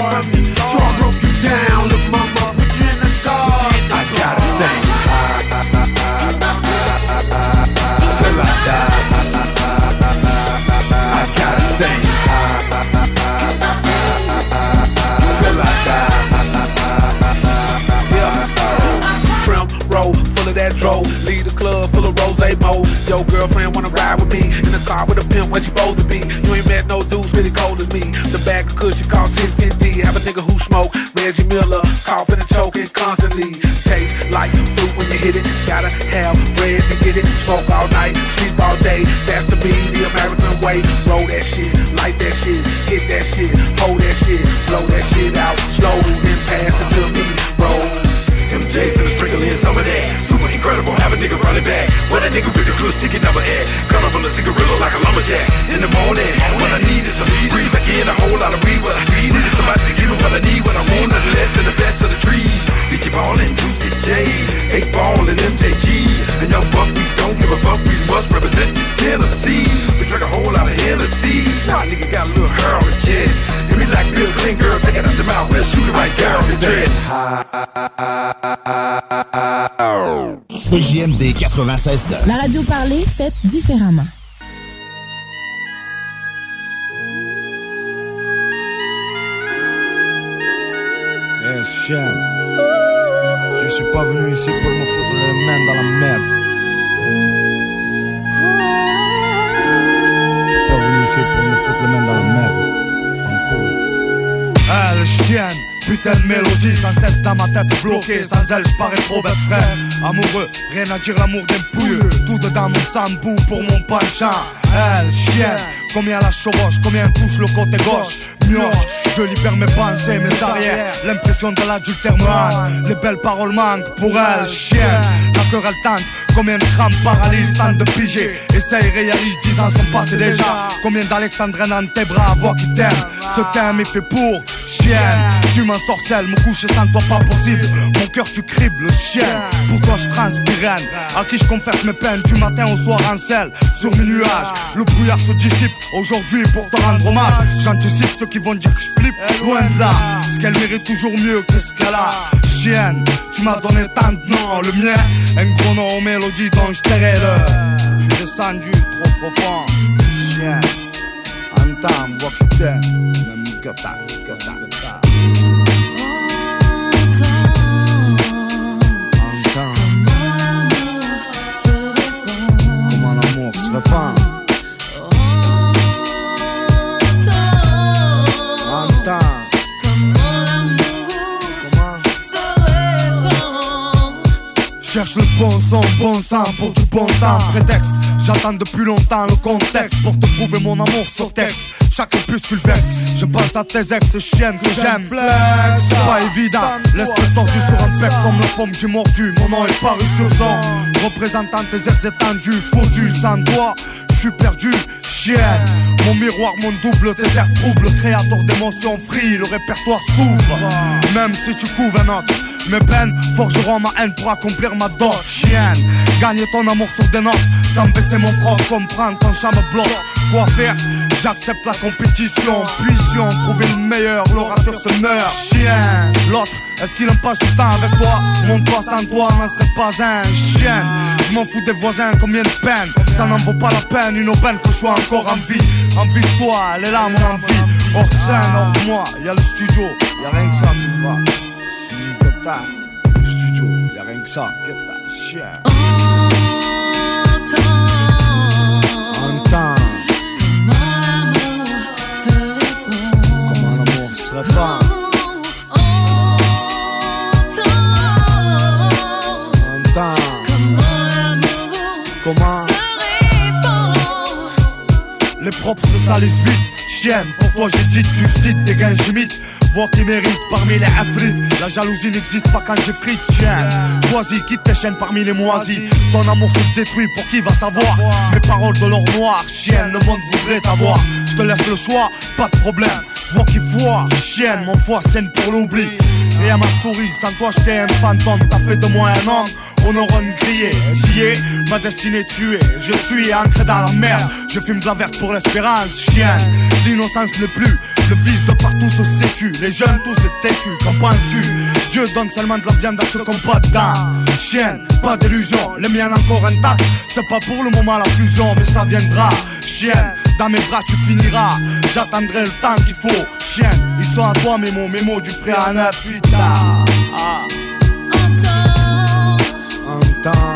So I broke you down, look, mama, put you in the car. I gotta stay. Till I die. I gotta stay. Till I die. Full of that dro. Lead the club full of rose mo. Yo, girlfriend wanna ride where she supposed to be. You ain't met no dudes really cold as me. The bag of cushion cost 650. Have a nigga who smoke Reggie Miller, coughing and choking constantly. Taste like fruit when you hit it. Gotta have bread to get it. Smoke all night, sleep all day. That's to be the American way. Roll that shit, light that shit, hit that shit, hold that shit, blow that shit out slow, then pass it to me. A nigga with the clue sticking number at. Cut up on the cigarillo like a lumberjack. In the morning, when I need is some breathe back in a whole lot of weed. What I need is somebody to give me what I need. What I want nothing less than the best of the trees. Bitchy ball and Juicy CJMD 96 La radio parlée, faite différemment. Eh chien, je suis pas venu ici pour me foutre les mains dans la merde. Je suis pas venu ici pour me foutre les mains dans la merde. Fanco. Ah, le chien, putain de mélodie sans cesse dans ma tête bloquée. Sans elle, je parais trop bête, frère. Amoureux, rien à dire, l'amour d'un pouilleux. Tout dedans mon sambou pour mon penchant. Elle, chien, combien la chevauche, combien touche le côté gauche. Mioche, je libère mes pensées, mes arrières. L'impression de l'adultère me. Les belles paroles manquent pour elle, chien. Combien de crampes paralysent, tente de piger. Essaye, réalise, dix ans sont passés déjà. Combien d'Alexandrines dans tes bras, voix qui t'aime. Ce thème est fait pour chienne. Tu m'ensorcelles, me coucher sans toi pas possible. Cœur tu cribles, le chien. Pour toi je transpire, à qui je confesse mes peines? Du matin au soir en selle. Sur mes nuages, le brouillard se dissipe. Aujourd'hui pour te rendre hommage, j'anticipe ceux qui vont dire que je flippe. Loin de là, ce qu'elle mérite toujours mieux que ce qu'elle a. Chienne, tu m'as donné tant de noms, le mien. Un gros nom aux mélodies dont je le. Je suis descendu trop profond. Chien, entends, vois que t'aimes. Même que t'as, que Cherche le bon son, bon sang pour du bon temps. Prétexte, j'attends depuis longtemps le contexte pour te prouver mon amour sur texte. Chaque opuscule vexe, je pense à tes ex chiennes que j'aime. C'est pas évident. Laisse-le tordu sur un pec, comme la pomme j'ai mordu. Mon nom est paru sur son. Représentant tes airs étendus, foutu sans toi, je suis perdu. Chienne, mon miroir, mon double, tes airs troubles, créateur d'émotions free, le répertoire s'ouvre. Même si tu couves un autre, mes peines forgeront ma haine pour accomplir ma dot. Chienne, gagner ton amour sur des notes, sans baisser mon front, comprendre ton chat me bloque. Quoi faire J'accepte la compétition, puissions trouver le meilleur, l'orateur se meurt. Chien, l'autre, est-ce qu'il aime pas le temps avec toi? Mon toit sans toi n'en serait pas un chien. Je m'en fous des voisins, combien de peine Ça n'en vaut pas la peine, une aubaine que je sois encore en vie. Envie de toi, elle est là mon envie. Hors scène, hors moi, y'a le studio, y'a rien que ça, tu vois. Studio, y'a rien que ça, chien. Entends. Comment Les propres se salissent vite. Chienne, pour toi j'ai dit tu frites, des gains j'imite. Voix qui mérite parmi les afrites. La jalousie n'existe pas quand j'ai frites, chien. Choisis, quitte tes chaînes parmi les moisis. Ton amour se détruit pour qui va savoir. Mes paroles de l'or noir, chienne, le monde voudrait t'avoir. Je te laisse le choix, pas de problème. Voix qui voit, chienne, mon foie scène pour l'oubli. Et à ma souris, sans toi j'étais un fantôme, t'as fait de moi un homme, on aura une grillée, j'y ai, ma destinée tuée, je suis ancré dans la merde, je fume de la verte pour l'espérance, chienne, l'innocence n'est plus, le vice de partout se sétue, les jeunes tous se têtus, qu'en penses-tu? Dieu donne seulement de la viande à ceux qui ont pas dedans, chienne, pas d'illusion, les miens encore intacts, c'est pas pour le moment la fusion, mais ça viendra, chienne, dans mes bras tu finiras, j'attendrai le temps qu'il faut, chienne, ils sont à toi mes mots, mes mots du frère à. Entends.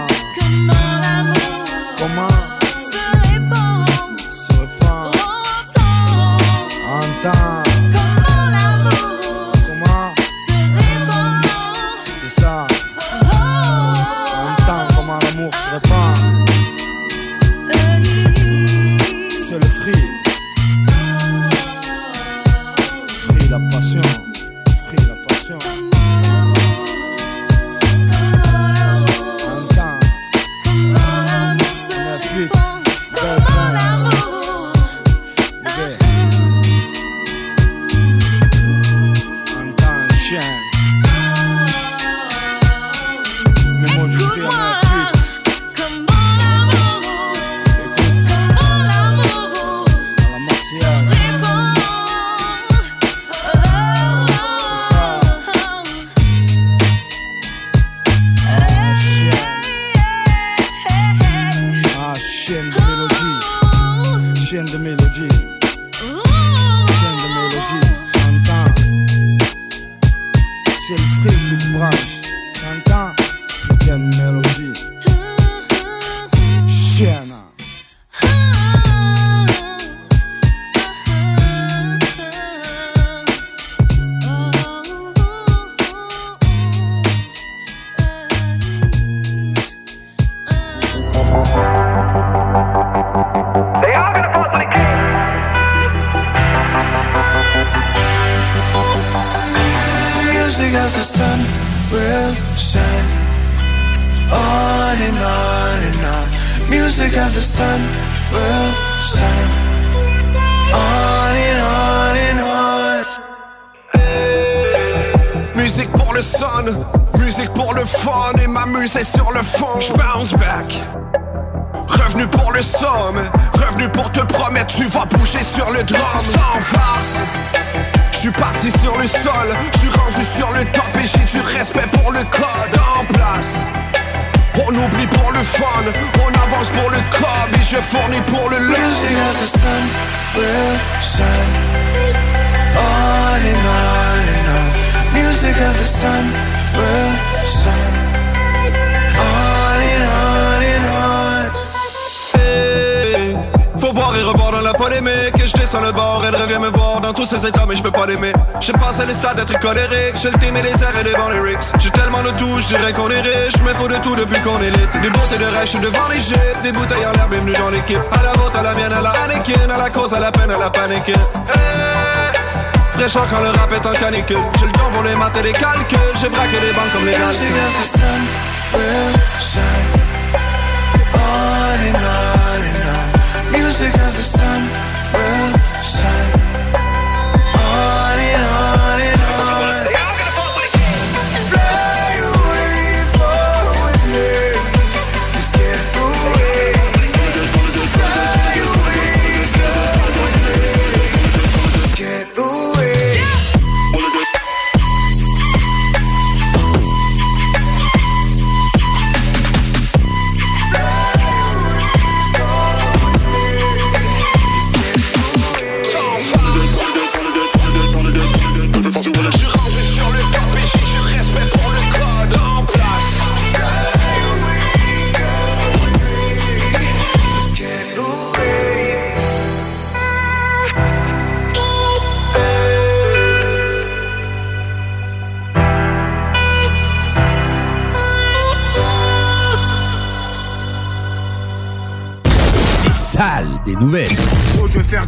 Canicule J'ai le don pour les maths et les calculs. J'ai braqué les banques comme les Music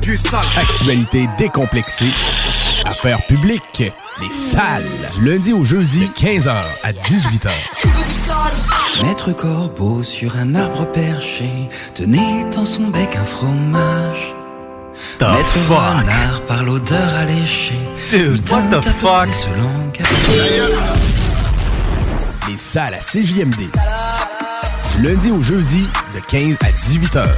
du sale. Actualité décomplexée. Affaires publiques. Les salles. Du lundi au jeudi, 15h à 18h. Maître Corbeau sur un arbre perché tenait dans son bec un fromage. The Maître fuck? Renard par l'odeur alléchée. Dude, what the fuck? Ce. Les salles à CJMD. Du lundi au jeudi, de 15 à 18h.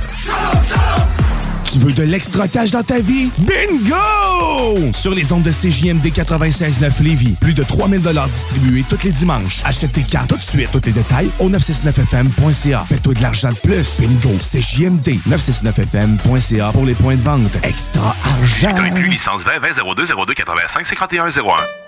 Tu veux de l'extra cash dans ta vie? Bingo! Sur les ondes de CJMD 96.9 Lévis, plus de 3000 distribués tous les dimanches. Achète tes cartes tout de suite. Tous les détails au 969FM.ca. Fais-toi de l'argent de plus. Bingo! CJMD 969FM.ca pour les points de vente. Extra argent! Inclus licence 20 20 02 02 85 51 01.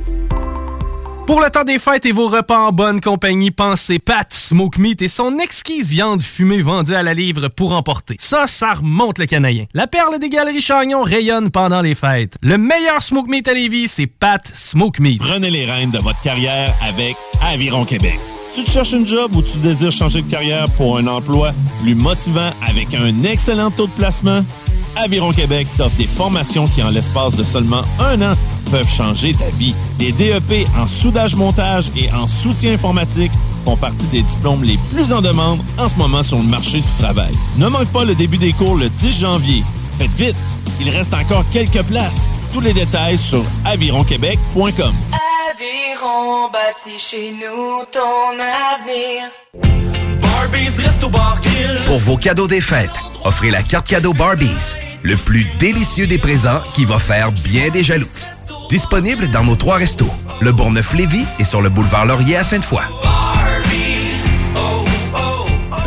Pour le temps des fêtes et vos repas en bonne compagnie, pensez Pat Smoke Meat et son exquise viande fumée vendue à la livre pour emporter. Ça, ça remonte le canadien. La perle des galeries Chagnon rayonne pendant les fêtes. Le meilleur Smoke Meat à Lévis, c'est Pat Smoke Meat. Prenez les rênes de votre carrière avec Aviron Québec. Tu cherches une job ou tu désires changer de carrière pour un emploi plus motivant avec un excellent taux de placement? Aviron Québec t'offre des formations qui, en l'espace de seulement un an, peuvent changer ta vie. Des DEP en soudage-montage et en soutien informatique font partie des diplômes les plus en demande en ce moment sur le marché du travail. Ne manque pas le début des cours le 10 janvier. Faites vite, il reste encore quelques places. Tous les détails sur avironquebec.com. Aviron bâti chez nous ton avenir. Pour vos cadeaux des fêtes, offrez la carte cadeau Barbies, le plus délicieux des présents qui va faire bien des jaloux. Disponible dans nos trois restos, le Bourgneuf-Lévis et sur le boulevard Laurier à Sainte-Foy.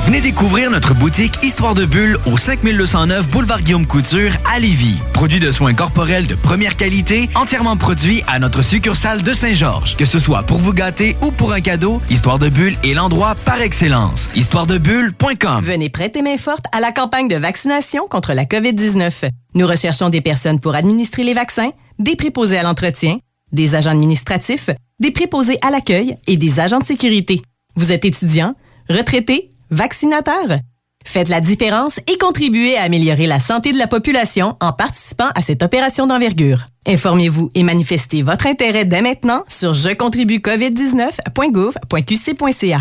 Venez découvrir notre boutique Histoire de Bulle au 5209 Boulevard Guillaume Couture à Lévis. Produit de soins corporels de première qualité, entièrement produit à notre succursale de Saint-Georges. Que ce soit pour vous gâter ou pour un cadeau, Histoire de Bulle est l'endroit par excellence. Histoiredebulle.com Venez prêter main forte à la campagne de vaccination contre la COVID-19. Nous recherchons des personnes pour administrer les vaccins, des préposés à l'entretien, des agents administratifs, des préposés à l'accueil et des agents de sécurité. Vous êtes étudiant, retraité, vaccinateur? Faites la différence et contribuez à améliorer la santé de la population en participant à cette opération d'envergure. Informez-vous et manifestez votre intérêt dès maintenant sur jecontribuecovid19.gouv.qc.ca.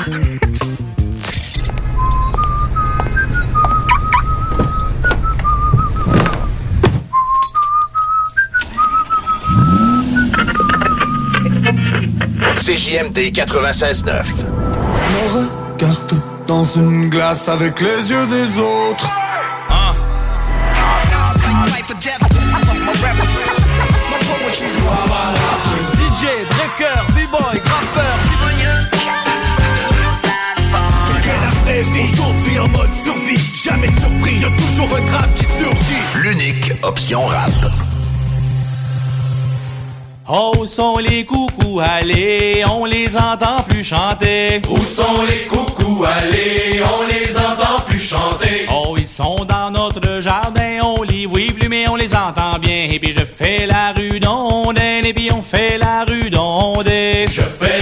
CJMD 96.9. Je me regarde dans une glace avec les yeux des autres. Qui surgit. L'unique option rap. Oh, où sont les coucous allez, on les entend plus chanter. Où sont les coucous allez, on les entend plus chanter. Oh, ils sont dans notre jardin, on les voit plus mais on les entend bien. Et puis je fais la rue d'Ondaine, et puis on fait la rue d'Ondée. Je fais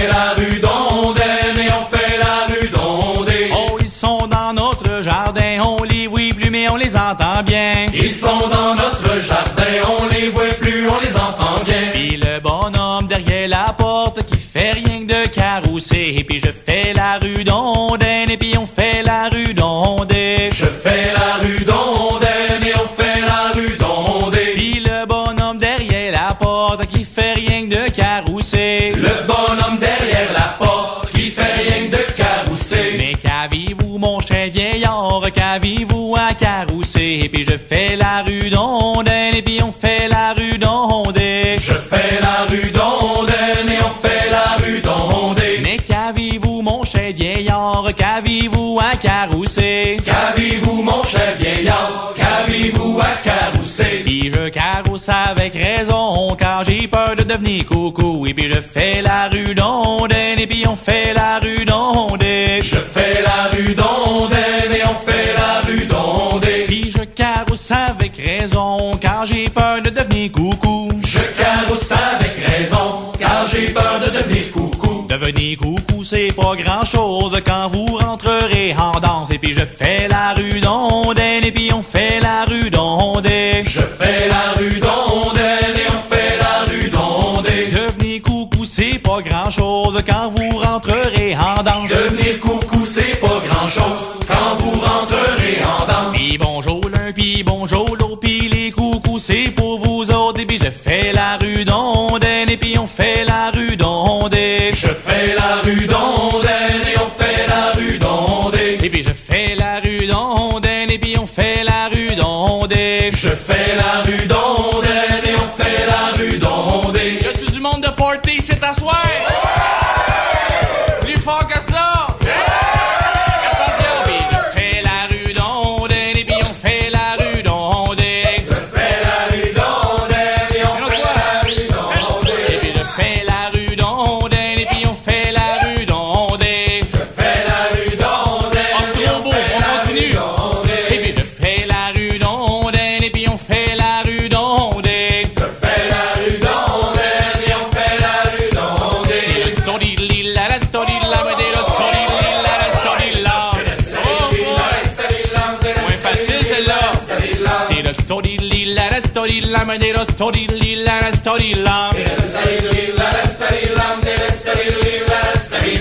entend bien. Ils sont dans notre jardin, on les voit plus, on les entend bien. Puis le bonhomme derrière la porte qui fait rien que de carousser. Et puis je fais la rue d'Ondaine, et puis on fait la rue d'Ondée. Je fais la rue d'Ondaine et on fait la rue d'Ondée. Puis le bonhomme derrière la porte qui fait rien que de carousser. Le bonhomme derrière la porte qui fait rien que de carousser. Mais qu'avez-vous mon cher vieillard, qu'avez-vous? Et puis je fais la rue d'Ondaine, et puis on fait la rue d'Ondée. Je fais la rue d'Ondaine et on fait la rue d'Ondée. Mais qu'avez-vous mon cher vieillard, qu'avez-vous à carousser? Qu'avez-vous mon cher vieillard, qu'avez-vous à carousser? Puis je carousse avec raison, car j'ai peur de devenir coucou. Et puis je fais la rue d'Ondaine, et puis on fait la rue d'Ondée. Je fais la car j'ai peur de devenir coucou. Je carousse avec raison, car j'ai peur de devenir coucou. Devenir coucou, c'est pas grand chose quand vous rentrerez en danse. Et puis je fais la rue d'ondaine, et puis on fait la rue d'ondaine. Je fais la rue d'ondaine, et on fait la rue d'ondaine. Devenir coucou, c'est pas grand chose quand vous rentrerez en danse. Devenir coucou, puis je fais la rue d'ondaine, et puis on fait la rue d'ondaine. Je fais la rue d'ondaine, et on fait la rue d'ondaine. Et puis je fais la rue d'ondaine, et puis on fait la rue d'ondaine. Je fais la rue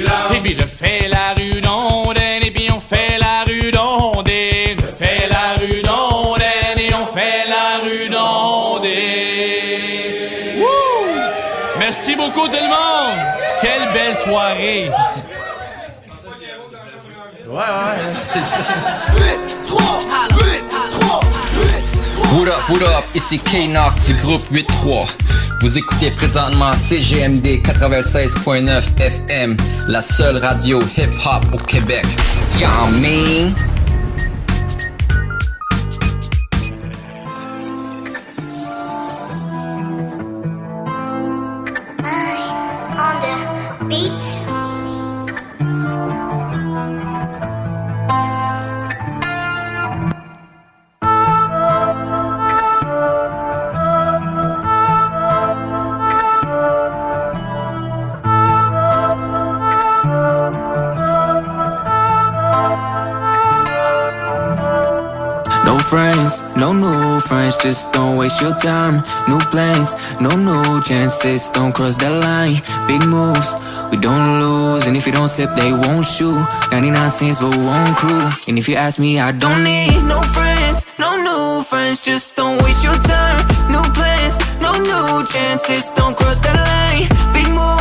la. Et puis je fais la rue d'ondaine, et puis on fait la rue d'ondaine. Je fais la rue d'ondaine, et on fait la rue d'ondaine. Merci beaucoup tout le monde! Quelle belle soirée! Ouais, ouais. What up, what up, ici K-Nox du groupe 8-3. Vous écoutez présentement CGMD 96.9 FM, la seule radio hip-hop au Québec. Y'all mean? beat. Friends, no new friends, just don't waste your time. New plans, no new chances, don't cross that line. Big moves, we don't lose, and if you don't sip, they won't shoot. 99 cents, but one crew. And if you ask me, I don't need no friends, no new friends, just don't waste your time. New plans, no new chances, don't cross that line. Big moves.